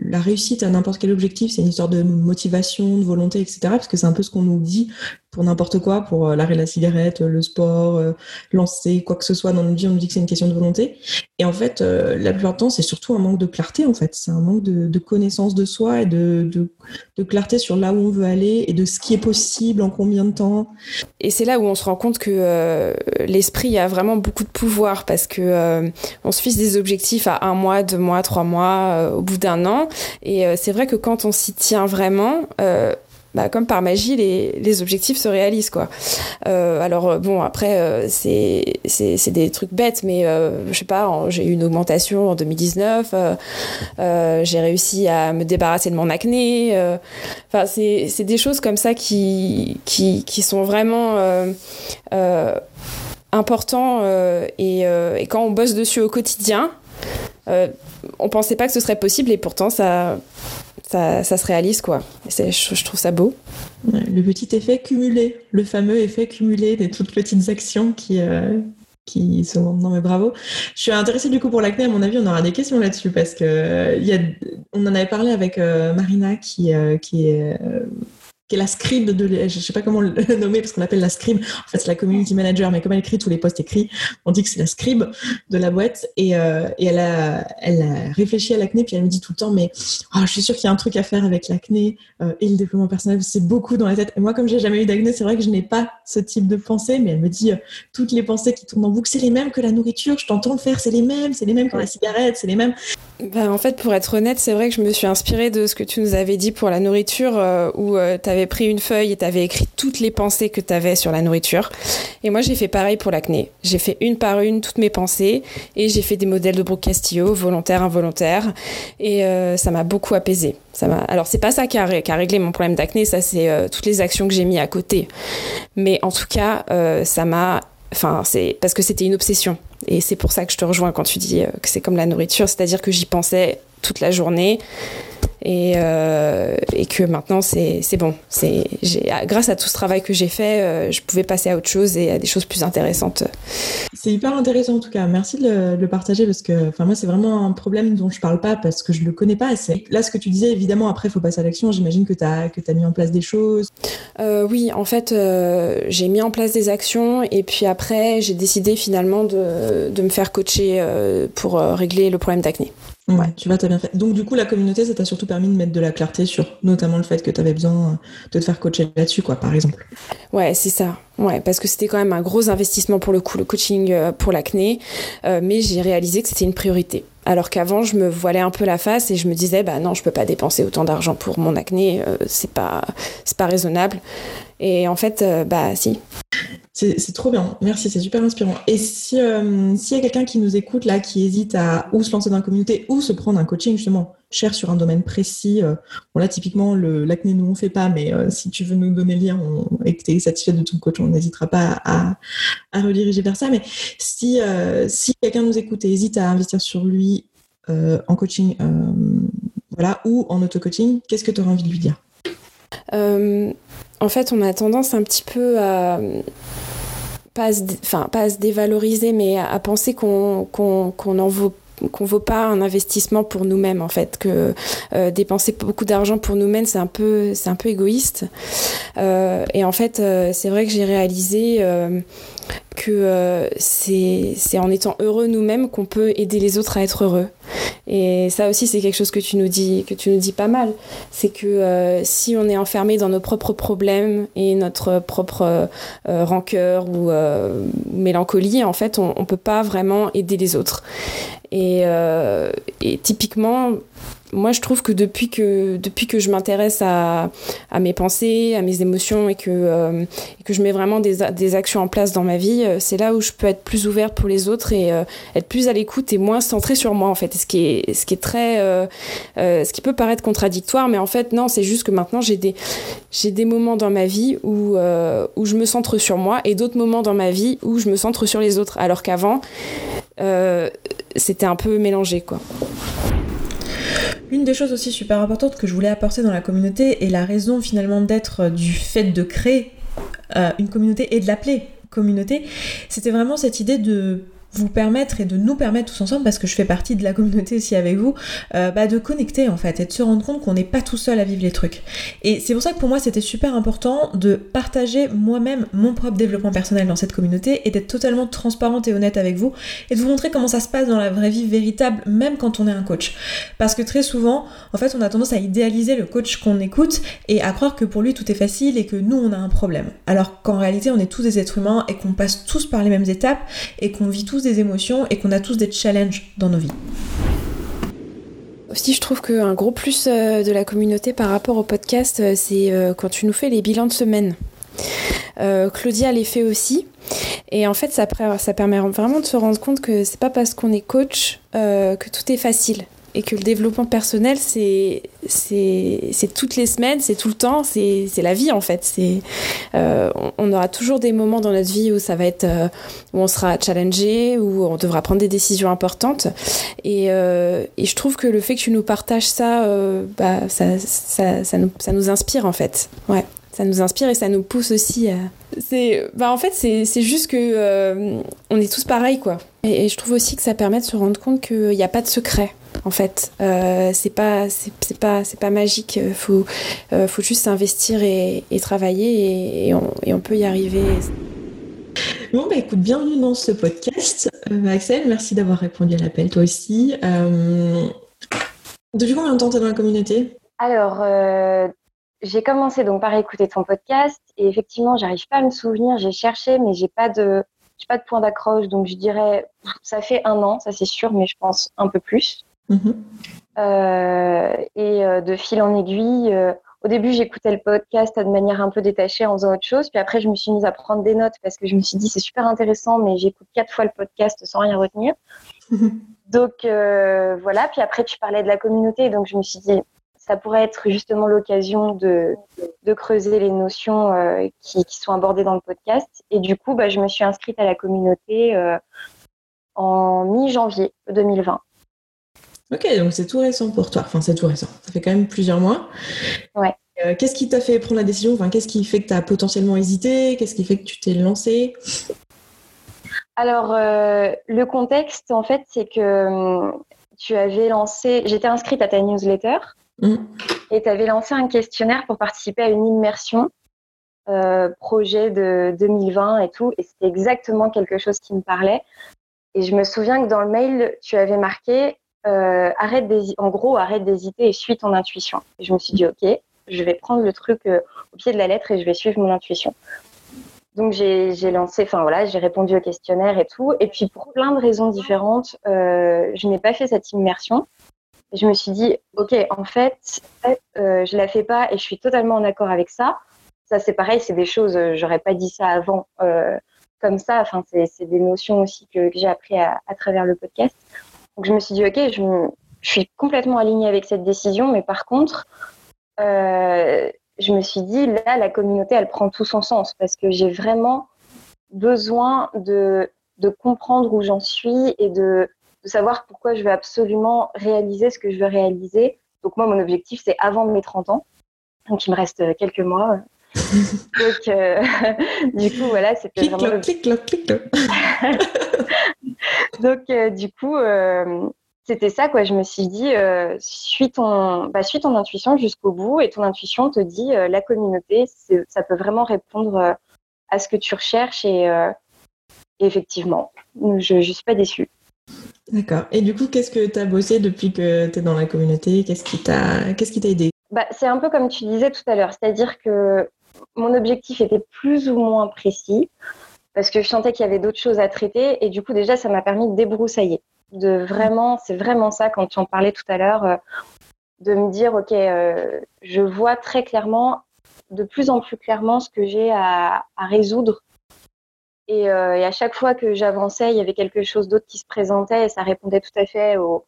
Speaker 1: la réussite à n'importe quel objectif, c'est une histoire de motivation, de volonté, etc. Parce que c'est un peu ce qu'on nous dit pour n'importe quoi, pour euh, l'arrêt de la cigarette, le sport, euh, lancer quoi que ce soit dans notre vie, on nous dit que c'est une question de volonté. Et en fait, la plupart du temps, c'est surtout un manque de clarté, en fait. C'est un manque de, de, connaissance de soi et de, de, de, clarté sur là où on veut aller et de ce qui est possible, en combien de temps.
Speaker 3: Et c'est là où on se rend compte que l'esprit a vraiment beaucoup de pouvoir parce que on se fixe des objectifs à un mois, deux mois, trois mois, au bout d'un an. Et euh, c'est vrai que quand on s'y tient vraiment, euh, bah, comme par magie, les, les, objectifs se réalisent quoi. Euh, alors bon, après euh, c'est des trucs bêtes, mais euh, je sais pas, j'ai eu une augmentation en 2019, euh, j'ai réussi à me débarrasser de mon acné. Enfin, c'est c'est des choses comme ça qui qui qui sont vraiment importants et, et quand on bosse dessus au quotidien, euh, on pensait pas que ce serait possible et pourtant ça, ça, se réalise quoi. Je, trouve ça beau.
Speaker 1: le petit effet cumulé, le fameux effet cumulé des toutes petites actions qui, euh, qui sont non mais bravo. Je suis intéressée du coup pour l'acné. À mon avis, on aura des questions là-dessus parce que on en avait parlé avec Marina qui, qui est qui est la scribe de, je sais pas comment le nommer parce qu'on l'appelle la scribe. En fait, c'est la community manager, mais comme elle écrit tous les posts écrits, on dit que c'est la scribe de la boîte. Et, euh, et elle a, elle a réfléchi à l'acné, puis elle me dit tout le temps, mais oh, je suis sûre qu'il y a un truc à faire avec l'acné euh, et le développement personnel. C'est beaucoup dans la tête. Et moi, comme j'ai jamais eu d'acné, c'est vrai que je n'ai pas ce type de pensée, mais elle me dit euh, toutes les pensées qui tournent en boucle, c'est les mêmes que la nourriture. Je t'entends le faire, c'est les mêmes, c'est les mêmes que la cigarette, c'est les mêmes.
Speaker 3: Ben, en fait, pour être honnête, c'est vrai que je me suis inspirée de ce que tu nous avais dit pour la nourriture, où tu pris une feuille et tu avais écrit toutes les pensées que tu avais sur la nourriture. Et moi, j'ai fait pareil pour l'acné. J'ai fait une par une toutes mes pensées et j'ai fait des modèles de Brooke Castillo, volontaire, involontaire. Et euh, ça m'a beaucoup apaisé. Ça. Alors, c'est pas ça qui a, réglé mon problème d'acné, ça, c'est euh, toutes les actions que j'ai mis à côté. Mais en tout cas, euh, ça m'a. Enfin, c'est parce que c'était une obsession. Et c'est pour ça que je te rejoins quand tu dis que c'est comme la nourriture, c'est-à-dire que j'y pensais toute la journée et, euh, et que maintenant c'est bon. C'est grâce à tout ce travail que j'ai fait, euh, je pouvais passer à autre chose et à des choses plus intéressantes.
Speaker 1: C'est hyper intéressant en tout cas. Merci de le, partager parce que moi c'est vraiment un problème dont je parle pas parce que je le connais pas. C'est là ce que tu disais évidemment après il faut passer à l'action. J'imagine que tu as que as mis en place des choses.
Speaker 3: Euh, oui, en fait j'ai mis en place des actions et puis après j'ai décidé finalement de, de me faire coacher pour régler le problème d'acné.
Speaker 1: Ouais, tu vois, t'as bien fait. Donc, du coup, la communauté, ça t'a surtout permis de mettre de la clarté sur notamment le fait que tu avais besoin de te faire coacher là-dessus, quoi, par exemple.
Speaker 3: Ouais, c'est ça. Ouais, parce que c'était quand même un gros investissement pour le coup, le coaching euh, pour l'acné. Euh, mais j'ai réalisé que c'était une priorité. Alors qu'avant, je me voilais un peu la face et je me disais, bah non, je peux pas dépenser autant d'argent pour mon acné, euh, c'est pas, c'est pas raisonnable. Et en fait, bah si.
Speaker 1: C'est trop bien, merci, c'est super inspirant. Et si euh, s'il y a quelqu'un qui nous écoute là, qui hésite à ou se lancer dans la communauté ou se prendre un coaching justement, cher sur un domaine précis, euh, là typiquement l'acné nous on fait pas, mais euh, si tu veux nous donner le lien et que tu es satisfait de ton coach, on n'hésitera pas à, rediriger vers ça. Mais si si quelqu'un nous écoute et hésite à investir sur lui en coaching, voilà, ou en auto-coaching, qu'est-ce que tu aurais envie de lui dire?
Speaker 3: En fait, on a tendance un petit peu à pas se, enfin, pas à se dévaloriser, mais à, penser qu'on qu'on en qu'on vaut pas un investissement pour nous-mêmes en fait que euh, dépenser beaucoup d'argent pour nous-mêmes c'est un peu c'est un peu égoïste euh, et en fait euh, c'est vrai que j'ai réalisé que euh, c'est en étant heureux nous-mêmes qu'on peut aider les autres à être heureux. Et ça aussi, c'est quelque chose que tu nous dis, que tu nous dis pas mal. C'est que si on est enfermé dans nos propres problèmes et notre propre rancœur ou mélancolie, en fait, on, on peut pas vraiment aider les autres. Et, et typiquement, moi, je trouve que depuis que, depuis que je m'intéresse à, à, mes pensées, à mes émotions et que, euh, que je mets vraiment des, des, actions en place dans ma vie, euh, c'est là où je peux être plus ouverte pour les autres et euh, être plus à l'écoute et moins centrée sur moi, en fait. ce qui est, ce qui est très. ce qui peut paraître contradictoire, mais en fait, non, c'est juste que maintenant, j'ai des, j'ai des moments dans ma vie où, où je me centre sur moi et d'autres moments dans ma vie où je me centre sur les autres. Alors qu'avant, c'était un peu mélangé, quoi.
Speaker 1: Une des choses aussi super importantes que je voulais apporter dans la communauté et la raison finalement d'être du fait de créer euh, une communauté et de l'appeler communauté, c'était vraiment cette idée de vous permettre et de nous permettre tous ensemble, parce que je fais partie de la communauté aussi avec vous, euh, bah de connecter en fait et de se rendre compte qu'on n'est pas tout seul à vivre les trucs. Et c'est pour ça que pour moi c'était super important de partager moi-même mon propre développement personnel dans cette communauté et d'être totalement transparente et honnête avec vous et de vous montrer comment ça se passe dans la vraie vie véritable, même quand on est un coach. Parce que très souvent, en fait, on a tendance à idéaliser le coach qu'on écoute et à croire que pour lui tout est facile et que nous on a un problème. Alors qu'en réalité on est tous des êtres humains et qu'on passe tous par les mêmes étapes et qu'on vit tous des émotions et qu'on a tous des challenges dans nos vies.
Speaker 3: Aussi, je trouve qu'un gros plus euh, de la communauté par rapport au podcast, euh, c'est euh, quand tu nous fais les bilans de semaine. Claudia les fait aussi. Et en fait, ça permet vraiment de se rendre compte que c'est pas parce qu'on est coach que tout est facile et que le développement personnel, c'est toutes les semaines, c'est tout le temps, c'est la vie en fait. Euh, on, aura toujours des moments dans notre vie où ça va être euh, où on sera challengé, où on devra prendre des décisions importantes. Et, euh, et je trouve que le fait que tu nous partages ça, bah, ça, ça, ça, nous, ça nous inspire en fait. Ouais ça nous inspire et ça nous pousse aussi à. Bah en fait, c'est, juste que on est tous pareils, quoi. Et, et, je trouve aussi que ça permet de se rendre compte qu'il n'y a pas de secret en fait. Euh, c'est pas, c'est pas, c'est pas magique. Faut, euh, faut juste s'investir et, travailler et, on, peut y arriver.
Speaker 1: Bon, bah écoute, bienvenue dans ce podcast. Euh, Axel, merci d'avoir répondu à l'appel, toi aussi. depuis combien de temps tu es dans la communauté?
Speaker 4: Alors, j'ai commencé donc par écouter ton podcast et effectivement, j'arrive pas à me souvenir. J'ai cherché, mais j'ai pas de, j'ai pas de point d'accroche. Donc, je dirais, ça fait un an, ça c'est sûr, mais je pense un peu plus. Mhm. Euh, et euh, de fil en aiguille, euh, au début, j'écoutais le podcast de manière un peu détachée en faisant autre chose. Puis après, je me suis mise à prendre des notes parce que je me suis dit c'est super intéressant, mais j'écoute quatre fois le podcast sans rien retenir. Donc voilà. Puis après, tu parlais de la communauté, donc je me suis dit ça pourrait être justement l'occasion de, de, creuser les notions qui, qui, sont abordées dans le podcast. Et du coup, bah, je me suis inscrite à la communauté en mi-janvier 2020.
Speaker 1: Ok, donc c'est tout récent pour toi. Enfin, c'est tout récent. Ça fait quand même plusieurs mois.
Speaker 4: Ouais.
Speaker 1: Euh, qu'est-ce qui t'a fait prendre la décision? Enfin, qu'est-ce qui fait que tu as potentiellement hésité? Qu'est-ce qui fait que tu t'es lancé
Speaker 4: Alors, euh, le contexte, en fait, c'est que hum, tu avais lancé. J'étais inscrite à ta newsletter mmh. et tu avais lancé un questionnaire pour participer à une immersion. Euh, projet de 2020 et tout, et c'était exactement quelque chose qui me parlait. Et je me souviens que dans le mail, tu avais marqué euh, arrête en gros, arrête d'hésiter et suis ton intuition. Et je me suis dit, ok, je vais prendre le truc euh, au pied de la lettre et je vais suivre mon intuition. Donc j'ai lancé, enfin voilà, j'ai répondu au questionnaire et tout. Et puis pour plein de raisons différentes, euh, je n'ai pas fait cette immersion. Et je me suis dit, ok, en fait, je la fais pas et je suis totalement en accord avec ça. Ça c'est pareil, c'est des choses, j'aurais pas dit ça avant comme ça. Enfin c'est des notions aussi que, j'ai appris à, travers le podcast. Donc je me suis dit, ok, je, suis complètement alignée avec cette décision, mais par contre, euh, je me suis dit, là, la communauté, elle prend tout son sens parce que j'ai vraiment besoin de, de comprendre où j'en suis et de, de, savoir pourquoi je veux absolument réaliser ce que je veux réaliser. Donc moi, mon objectif, c'est avant mes 30 ans. Donc il me reste quelques mois. Donc euh, du coup, voilà, c'était
Speaker 1: vraiment... Clic, clic, clic,
Speaker 4: Donc, euh, du coup, euh, c'était ça, quoi. Je me suis dit, suis, ton, bah, suis ton intuition jusqu'au bout et ton intuition te dit, la communauté, ça peut vraiment répondre à ce que tu recherches et, effectivement, je ne suis pas déçue.
Speaker 1: D'accord. Et du coup, qu'est-ce que tu as bossé depuis que tu es dans la communauté? Qu'est-ce qui t'a qui aidé?
Speaker 4: Bah, C'est un peu comme tu disais tout à l'heure, c'est-à-dire que mon objectif était plus ou moins précis parce que je sentais qu'il y avait d'autres choses à traiter et du coup déjà ça m'a permis de débroussailler, de vraiment, c'est vraiment ça quand tu en parlais tout à l'heure, euh, de me dire ok, euh, je vois très clairement, de plus en plus clairement ce que j'ai à, résoudre euh, et, à chaque fois que j'avançais, il y avait quelque chose d'autre qui se présentait et ça répondait tout à fait aux,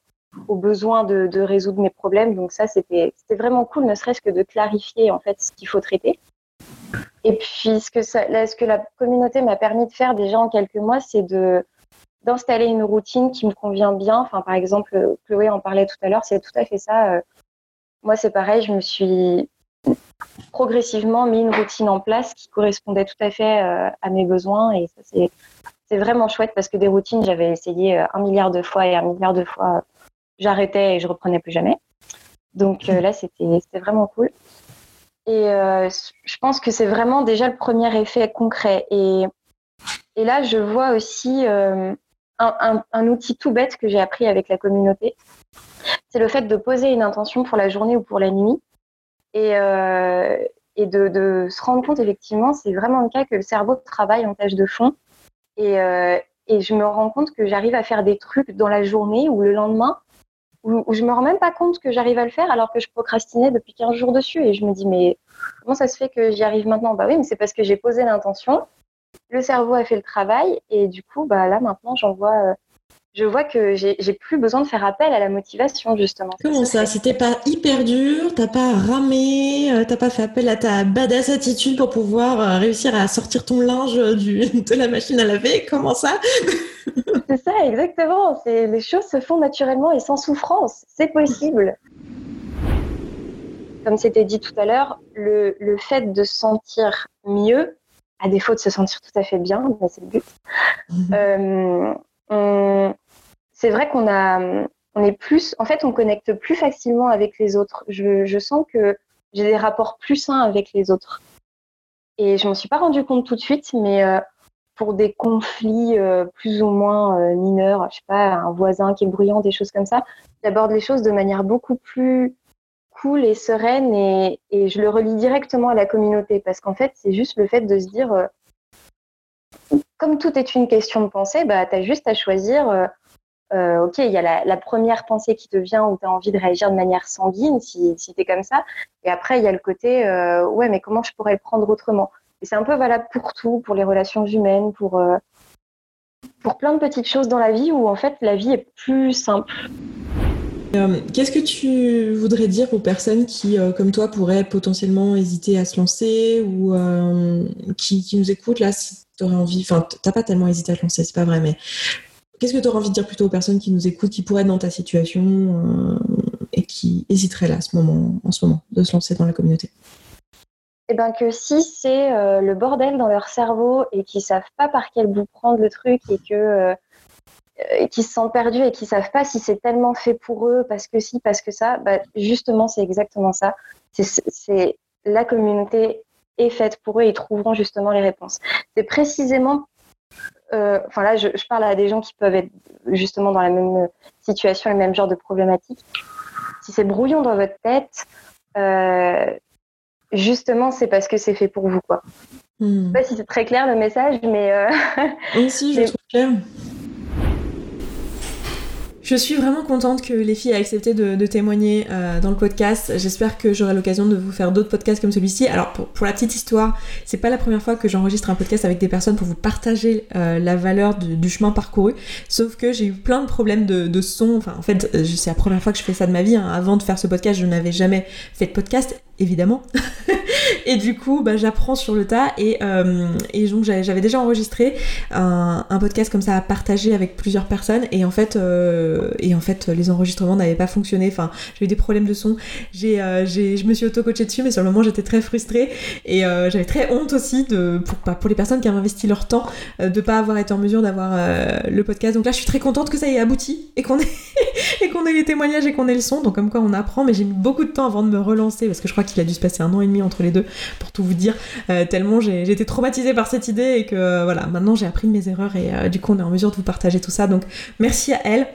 Speaker 4: besoins de, de, résoudre mes problèmes. Donc ça, c'était vraiment cool, ne serait-ce que de clarifier en fait ce qu'il faut traiter. Et puis, ce que, ce que la communauté m'a permis de faire déjà en quelques mois, c'est de d'installer une routine qui me convient bien. Enfin, par exemple, Chloé en parlait tout à l'heure, c'est tout à fait ça. Euh, moi, c'est pareil, je me suis progressivement mis une routine en place qui correspondait tout à fait euh, à mes besoins. Et ça, c'est vraiment chouette parce que des routines, j'avais essayé euh, un milliard de fois et un milliard de fois, j'arrêtais et je reprenais plus jamais. Donc là, c'était vraiment cool. Et euh, je pense que c'est vraiment déjà le premier effet concret. Et, et là, je vois aussi euh, un, un, outil tout bête que j'ai appris avec la communauté. C'est le fait de poser une intention pour la journée ou pour la nuit. Et, euh, et de, de, se rendre compte, effectivement, c'est vraiment le cas que le cerveau travaille en tâche de fond. Et, euh, et je me rends compte que j'arrive à faire des trucs dans la journée ou le lendemain où, je me rends même pas compte que j'arrive à le faire alors que je procrastinais depuis 15 jours dessus. Et je me dis, mais comment ça se fait que j'y arrive maintenant? Bah oui, mais c'est parce que j'ai posé l'intention, le cerveau a fait le travail, et du coup, bah là maintenant, j'en vois, euh, je vois que j'ai plus besoin de faire appel à la motivation, justement.
Speaker 1: Comment ça C'était pas hyper dur T'as pas ramé euh, T'as pas fait appel à ta badass attitude pour pouvoir euh, réussir à sortir ton linge du, de la machine à laver? Comment ça?
Speaker 4: C'est ça, exactement. Les choses se font naturellement et sans souffrance. C'est possible. Comme c'était dit tout à l'heure, le, le fait de sentir mieux, à défaut de se sentir tout à fait bien, mais c'est le but, mhm. euh, on, c'est vrai qu'on a, on est plus, en fait, on connecte plus facilement avec les autres. Je, sens que j'ai des rapports plus sains avec les autres. Et je m'en suis pas rendu compte tout de suite, mais euh, pour des conflits euh, plus ou moins euh, mineurs, je sais pas, un voisin qui est bruyant, des choses comme ça, j'aborde les choses de manière beaucoup plus cool et sereine et, et je le relie directement à la communauté parce qu'en fait, c'est juste le fait de se dire, comme tout est une question de pensée, bah, tu as juste à choisir euh, ok, il y a la, première pensée qui te vient où tu as envie de réagir de manière sanguine, si, si tu es comme ça. Et après, il y a le côté, euh, ouais, mais comment je pourrais le prendre autrement? Et c'est un peu valable pour tout, pour les relations humaines, pour, euh, pour plein de petites choses dans la vie où en fait la vie est plus simple.
Speaker 1: Qu'est-ce que tu voudrais dire aux personnes qui, comme toi, pourraient potentiellement hésiter à se lancer ou qui, nous écoutent là, si tu aurais envie, enfin, t'as pas tellement hésité à te lancer, c'est pas vrai, mais Qu'est-ce que tu aurais envie de dire plutôt aux personnes qui nous écoutent, qui pourraient être dans ta situation euh, et qui hésiteraient là, ce moment, en ce moment, de se lancer dans la communauté?
Speaker 4: Eh ben que si c'est euh, le bordel dans leur cerveau et qu'ils savent pas par quel bout prendre le truc et que euh, qu'ils se sentent perdus et qu'ils savent pas si c'est tellement fait pour eux parce que si parce que ça, bah, justement c'est exactement ça. C'est la communauté est faite pour eux et ils trouveront justement les réponses. C'est précisément enfin là, je, parle à des gens qui peuvent être justement dans la même situation, le même genre de problématique. Si c'est brouillon dans votre tête, euh, justement, c'est parce que c'est fait pour vous, quoi. Hmm. Je sais pas si c'est très clair le message, mais. Euh...
Speaker 1: Oui, si, je trouve clair. Je suis vraiment contente que les filles aient accepté de, témoigner euh, dans le podcast. J'espère que j'aurai l'occasion de vous faire d'autres podcasts comme celui-ci. Alors pour, la petite histoire, c'est pas la première fois que j'enregistre un podcast avec des personnes pour vous partager euh, la valeur du, chemin parcouru. Sauf que j'ai eu plein de problèmes de, son. Enfin en fait, euh, c'est la première fois que je fais ça de ma vie. Hein. Avant de faire ce podcast, je n'avais jamais fait de podcast évidemment. et du coup, bah, j'apprends sur le tas. Et, euh, et donc, j'avais déjà enregistré un, podcast comme ça à partager avec plusieurs personnes. Et en fait, euh, et en fait les enregistrements n'avaient pas fonctionné. Enfin, j'ai eu des problèmes de son. J'ai, euh, je me suis auto-coachée dessus, mais sur le moment, j'étais très frustrée. Et j'avais très honte aussi de, pour, bah, pour les personnes qui avaient investi leur temps de pas avoir été en mesure d'avoir le podcast. Donc là, je suis très contente que ça ait abouti et qu'on ait, et qu'on ait les témoignages et qu'on ait le son. Donc, comme quoi, on apprend. Mais j'ai mis beaucoup de temps avant de me relancer parce que je crois qu'il a dû se passer un an et demi entre les deux, pour tout vous dire, euh, tellement j'ai été traumatisée par cette idée et que euh, voilà, maintenant j'ai appris de mes erreurs et euh, du coup on est en mesure de vous partager tout ça. Donc merci à elle.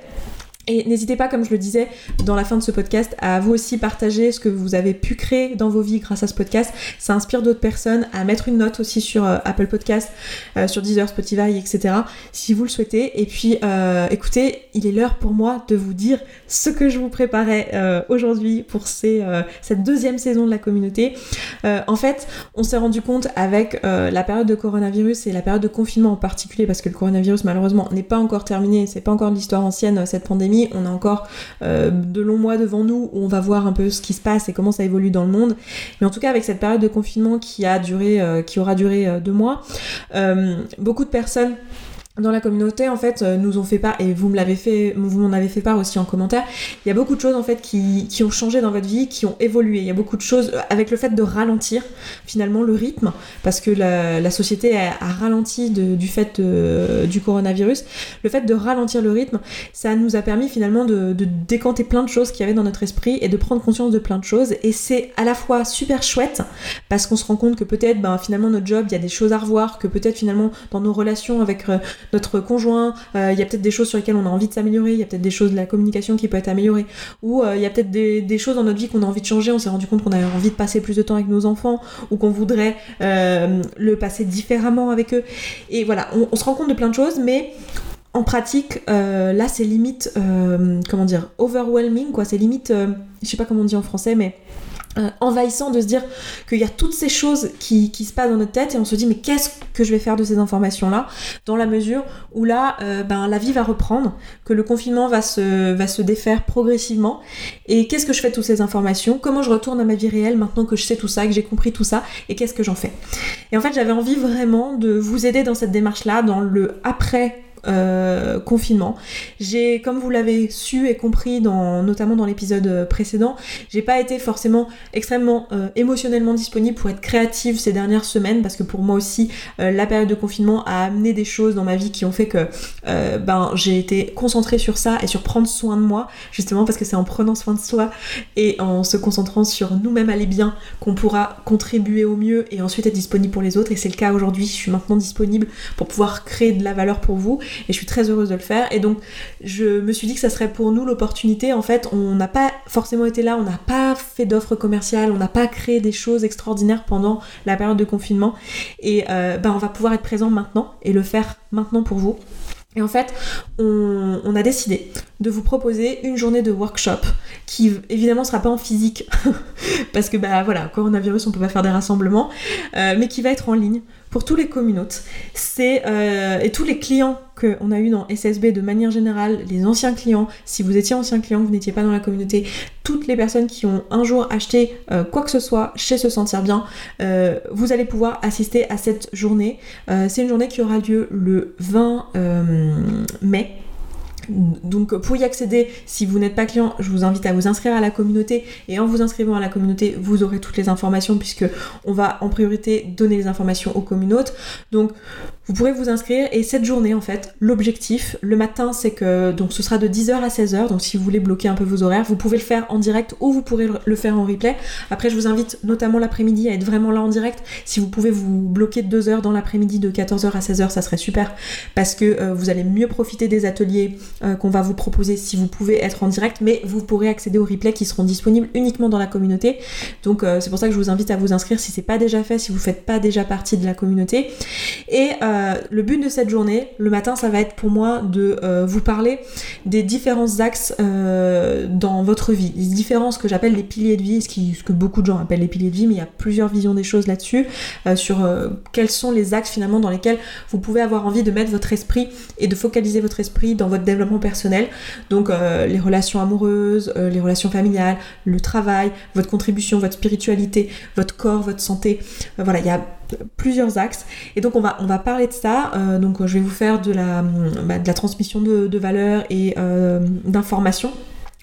Speaker 1: Et n'hésitez pas, comme je le disais dans la fin de ce podcast, à vous aussi partager ce que vous avez pu créer dans vos vies grâce à ce podcast. Ça inspire d'autres personnes à mettre une note aussi sur euh, Apple Podcast, euh, sur Deezer, Spotify, etc. Si vous le souhaitez. Et puis, euh, écoutez, il est l'heure pour moi de vous dire ce que je vous préparais aujourd'hui pour cette deuxième saison de la communauté. en fait, on s'est rendu compte avec la période de coronavirus et la période de confinement en particulier, parce que le coronavirus malheureusement n'est pas encore terminé, c'est pas encore de l'histoire ancienne cette pandémie on a encore euh, de longs mois devant nous où on va voir un peu ce qui se passe et comment ça évolue dans le monde. Mais en tout cas, avec cette période de confinement qui a duré, euh, qui aura duré euh, deux mois, beaucoup de personnes dans la communauté en fait euh, nous ont fait part et vous me l'avez fait vous m'en avez fait part aussi en commentaire il y a beaucoup de choses en fait qui, qui, ont changé dans votre vie qui ont évolué. Il y a beaucoup de choses euh, avec le fait de ralentir finalement le rythme parce que la, la société a, ralenti du fait du coronavirus. Le fait de ralentir le rythme ça nous a permis finalement de, de décanter plein de choses qu'il y avait dans notre esprit et de prendre conscience de plein de choses. Et c'est à la fois super chouette parce qu'on se rend compte que peut-être ben, finalement notre job il y a des choses à revoir que peut-être finalement dans nos relations avec euh, notre conjoint, euh, il y a peut-être des choses sur lesquelles on a envie de s'améliorer, il y a peut-être des choses de la communication qui peut être améliorée, ou euh, il y a peut-être des, choses dans notre vie qu'on a envie de changer, on s'est rendu compte qu'on avait envie de passer plus de temps avec nos enfants, ou qu'on voudrait euh, le passer différemment avec eux. Et voilà, on, se rend compte de plein de choses, mais en pratique, là c'est limite, comment dire, overwhelming, quoi, c'est limite, je sais pas comment on dit en français, mais euh, envahissant de se dire qu'il y a toutes ces choses qui, qui, se passent dans notre tête et on se dit mais qu'est-ce que je vais faire de ces informations là dans la mesure où là euh, ben, la vie va reprendre que le confinement va se, va se défaire progressivement. Et qu'est-ce que je fais de toutes ces informations? Comment je retourne à ma vie réelle maintenant que je sais tout ça que j'ai compris tout ça et qu'est-ce que j'en fais? Et en fait j'avais envie vraiment de vous aider dans cette démarche là dans le après euh, confinement. J'ai, comme vous l'avez su et compris, dans, notamment dans l'épisode précédent, j'ai pas été forcément extrêmement euh, émotionnellement disponible pour être créative ces dernières semaines parce que pour moi aussi, euh, la période de confinement a amené des choses dans ma vie qui ont fait que ben, j'ai été concentrée sur ça et sur prendre soin de moi, justement parce que c'est en prenant soin de soi et en se concentrant sur nous-mêmes aller bien qu'on pourra contribuer au mieux et ensuite être disponible pour les autres. Et c'est le cas aujourd'hui, je suis maintenant disponible pour pouvoir créer de la valeur pour vous et je suis très heureuse de le faire. Et donc je me suis dit que ça serait pour nous l'opportunité. En fait, on n'a pas forcément été là, on n'a pas fait d'offres commerciales, on n'a pas créé des choses extraordinaires pendant la période de confinement. Et euh, ben, on va pouvoir être présent maintenant et le faire maintenant pour vous. Et en fait, on, a décidé de vous proposer une journée de workshop qui évidemment sera pas en physique parce que bah voilà, coronavirus, on peut pas faire des rassemblements, euh, mais qui va être en ligne pour tous les communautés. C'est euh, et tous les clients qu'on a eu dans SSB de manière générale, les anciens clients, si vous étiez ancien client, vous n'étiez pas dans la communauté, toutes les personnes qui ont un jour acheté euh, quoi que ce soit chez Se Sentir Bien, euh, vous allez pouvoir assister à cette journée. C'est une journée qui aura lieu le 20 mai donc pour y accéder, si vous n'êtes pas client, je vous invite à vous inscrire à la communauté et en vous inscrivant à la communauté, vous aurez toutes les informations puisque on va en priorité donner les informations aux communautés. Donc vous pourrez vous inscrire et cette journée en fait, l'objectif le matin c'est que donc ce sera de 10h à 16h donc si vous voulez bloquer un peu vos horaires, vous pouvez le faire en direct ou vous pourrez le faire en replay. Après je vous invite notamment l'après-midi à être vraiment là en direct. Si vous pouvez vous bloquer 2 heures dans l'après-midi de 14h à 16h, ça serait super parce que euh, vous allez mieux profiter des ateliers euh, qu'on va vous proposer si vous pouvez être en direct, mais vous pourrez accéder aux replays qui seront disponibles uniquement dans la communauté. Donc euh, c'est pour ça que je vous invite à vous inscrire si c'est pas déjà fait, si vous faites pas déjà partie de la communauté. Et euh, le but de cette journée, le matin, ça va être pour moi de vous parler des différents axes dans votre vie, les différences que j'appelle les piliers de vie, ce, ce que beaucoup de gens appellent les piliers de vie, mais il y a plusieurs visions des choses là-dessus, sur quels sont les axes finalement dans lesquels vous pouvez avoir envie de mettre votre esprit et de focaliser votre esprit dans votre développement personnel. Donc euh, les relations amoureuses, euh, les relations familiales, le travail, votre contribution, votre spiritualité, votre corps, votre santé. Euh, voilà, il y a plusieurs axes. Et donc on va, on va parler de ça. donc je vais vous faire de la, bah, de la transmission de, de valeurs et d'informations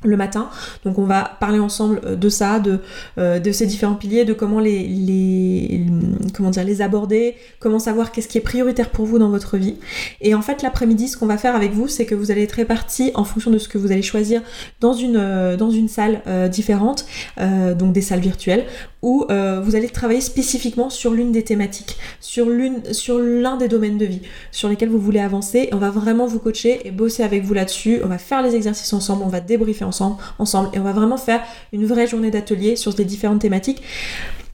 Speaker 1: le matin. Donc on va parler ensemble euh, de ça, de, euh, de ces différents piliers, de comment les, les, comment dire, les aborder, comment savoir qu'est-ce qui est prioritaire pour vous dans votre vie. Et en fait l'après-midi, ce qu'on va faire avec vous, c'est que vous allez être répartis en fonction de ce que vous allez choisir dans une, euh, dans une salle différente, donc des salles virtuelles, où vous allez travailler spécifiquement sur l'une des thématiques, sur l'un des domaines de vie sur lesquels vous voulez avancer. Et on va vraiment vous coacher et bosser avec vous là-dessus. On va faire les exercices ensemble, on va débriefer ensemble, ensemble et on va vraiment faire une vraie journée d'atelier sur les différentes thématiques.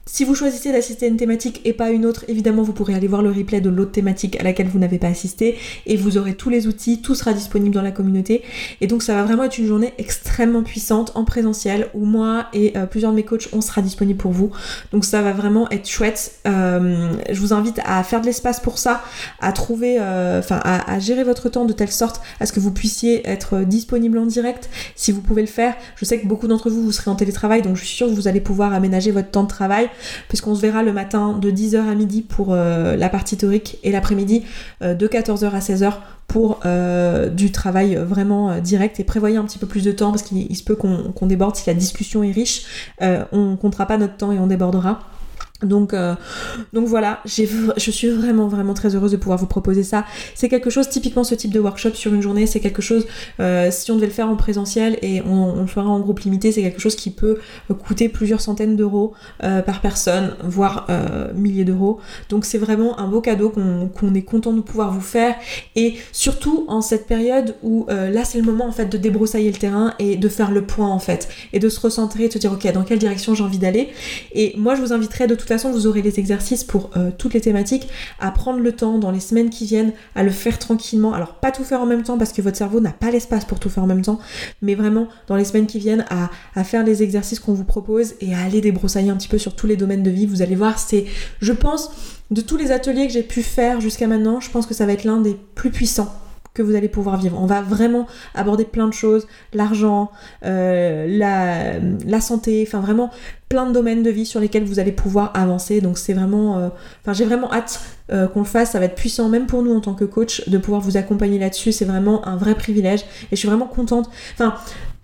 Speaker 1: Si vous choisissez d'assister à une thématique et pas une autre, évidemment vous pourrez aller voir le replay de l'autre thématique à laquelle vous n'avez pas assisté et vous aurez tous les outils, tout sera disponible dans la communauté. Et donc ça va vraiment être une journée extrêmement puissante en présentiel où moi et euh, plusieurs de mes coachs on sera disponible pour vous. Donc ça va vraiment être chouette. Euh, je vous invite à faire de l'espace pour ça, à trouver, euh, enfin à, à, gérer votre temps de telle sorte à ce que vous puissiez être disponible en direct si vous pouvez le faire. Je sais que beaucoup d'entre vous vous serez en télétravail donc je suis sûre que vous allez pouvoir aménager votre temps de travail puisqu'on se verra le matin de 10h à midi pour euh, la partie théorique et l'après-midi euh, de 14h à 16h pour euh, du travail vraiment direct et prévoyez un petit peu plus de temps parce qu'il se peut qu'on déborde si la discussion est riche, on comptera pas notre temps et on débordera. Donc, euh, donc voilà, je suis vraiment vraiment très heureuse de pouvoir vous proposer ça. C'est quelque chose, typiquement ce type de workshop sur une journée, c'est quelque chose, euh, si on devait le faire en présentiel et on, le fera en groupe limité, c'est quelque chose qui peut coûter plusieurs centaines d'euros euh, par personne, voire milliers d'euros. Donc c'est vraiment un beau cadeau qu'on est content de pouvoir vous faire. Et surtout en cette période où là c'est le moment en fait de débroussailler le terrain et de faire le point en fait. Et de se recentrer, de se dire ok dans quelle direction j'ai envie d'aller. Et moi je vous inviterai de toute façon, vous aurez les exercices pour euh, toutes les thématiques, à prendre le temps dans les semaines qui viennent, à le faire tranquillement. Alors, pas tout faire en même temps parce que votre cerveau n'a pas l'espace pour tout faire en même temps, mais vraiment dans les semaines qui viennent, à, à faire les exercices qu'on vous propose et à aller débroussailler un petit peu sur tous les domaines de vie. Vous allez voir, c'est, je pense, de tous les ateliers que j'ai pu faire jusqu'à maintenant, je pense que ça va être l'un des plus puissants que vous allez pouvoir vivre. On va vraiment aborder plein de choses, l'argent, euh, la, santé, enfin vraiment plein de domaines de vie sur lesquels vous allez pouvoir avancer. Donc c'est vraiment, euh, enfin j'ai vraiment hâte euh, qu'on le fasse. Ça va être puissant même pour nous en tant que coach de pouvoir vous accompagner là-dessus. C'est vraiment un vrai privilège et je suis vraiment contente. Enfin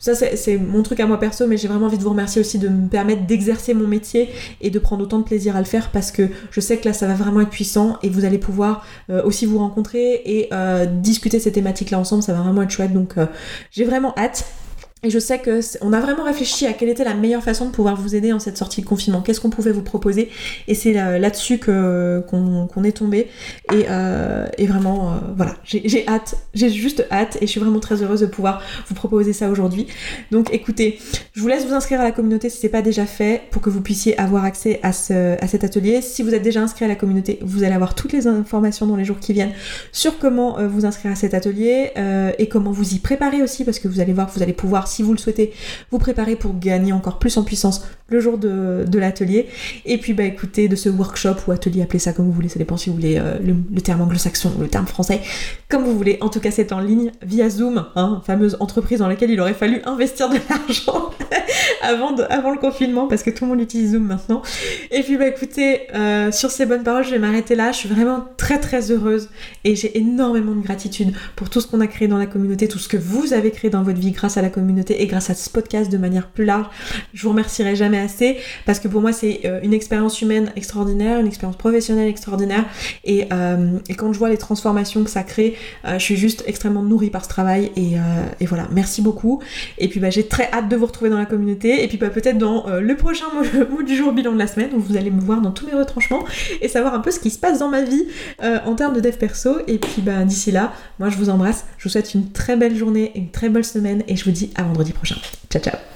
Speaker 1: ça, c'est mon truc à moi perso, mais j'ai vraiment envie de vous remercier aussi de me permettre d'exercer mon métier et de prendre autant de plaisir à le faire parce que je sais que là, ça va vraiment être puissant et vous allez pouvoir euh, aussi vous rencontrer et euh, discuter ces thématiques-là ensemble. Ça va vraiment être chouette. Donc, euh, j'ai vraiment hâte. Et je sais que on a vraiment réfléchi à quelle était la meilleure façon de pouvoir vous aider en cette sortie de confinement. Qu'est-ce qu'on pouvait vous proposer? Et c'est là-dessus que qu'on est tombé. Et, euh, vraiment, euh, voilà, j'ai hâte, j'ai juste hâte, et je suis vraiment très heureuse de pouvoir vous proposer ça aujourd'hui. Donc, écoutez, je vous laisse vous inscrire à la communauté si c'est pas déjà fait, pour que vous puissiez avoir accès à, ce, à cet atelier. Si vous êtes déjà inscrit à la communauté, vous allez avoir toutes les informations dans les jours qui viennent sur comment euh, vous inscrire à cet atelier euh, et comment vous y préparer aussi, parce que vous allez voir que vous allez pouvoir si vous le souhaitez, vous préparer pour gagner encore plus en puissance le jour de, l'atelier. Et puis bah écoutez, de ce workshop ou atelier, appelez ça comme vous voulez, ça dépend si vous voulez euh, le, terme anglo-saxon, le terme français, comme vous voulez. En tout cas, c'est en ligne via Zoom, hein, fameuse entreprise dans laquelle il aurait fallu investir de l'argent avant, avant le confinement, parce que tout le monde utilise Zoom maintenant. Et puis bah écoutez, euh, sur ces bonnes paroles, je vais m'arrêter là. Je suis vraiment très très heureuse et j'ai énormément de gratitude pour tout ce qu'on a créé dans la communauté, tout ce que vous avez créé dans votre vie grâce à la communauté et grâce à ce podcast de manière plus large. Je vous remercierai jamais assez parce que pour moi c'est euh, une expérience humaine extraordinaire, une expérience professionnelle extraordinaire et, euh, quand je vois les transformations que ça crée, euh, je suis juste extrêmement nourrie par ce travail et, et voilà, merci beaucoup. Et puis bah, j'ai très hâte de vous retrouver dans la communauté et puis bah, peut-être dans le prochain mot, du jour bilan de la semaine où vous allez me voir dans tous mes retranchements et savoir un peu ce qui se passe dans ma vie en termes de dev perso. Et puis bah, d'ici là, moi je vous embrasse, je vous souhaite une très belle journée, une très belle semaine et je vous dis à vendredi prochain. Ciao ciao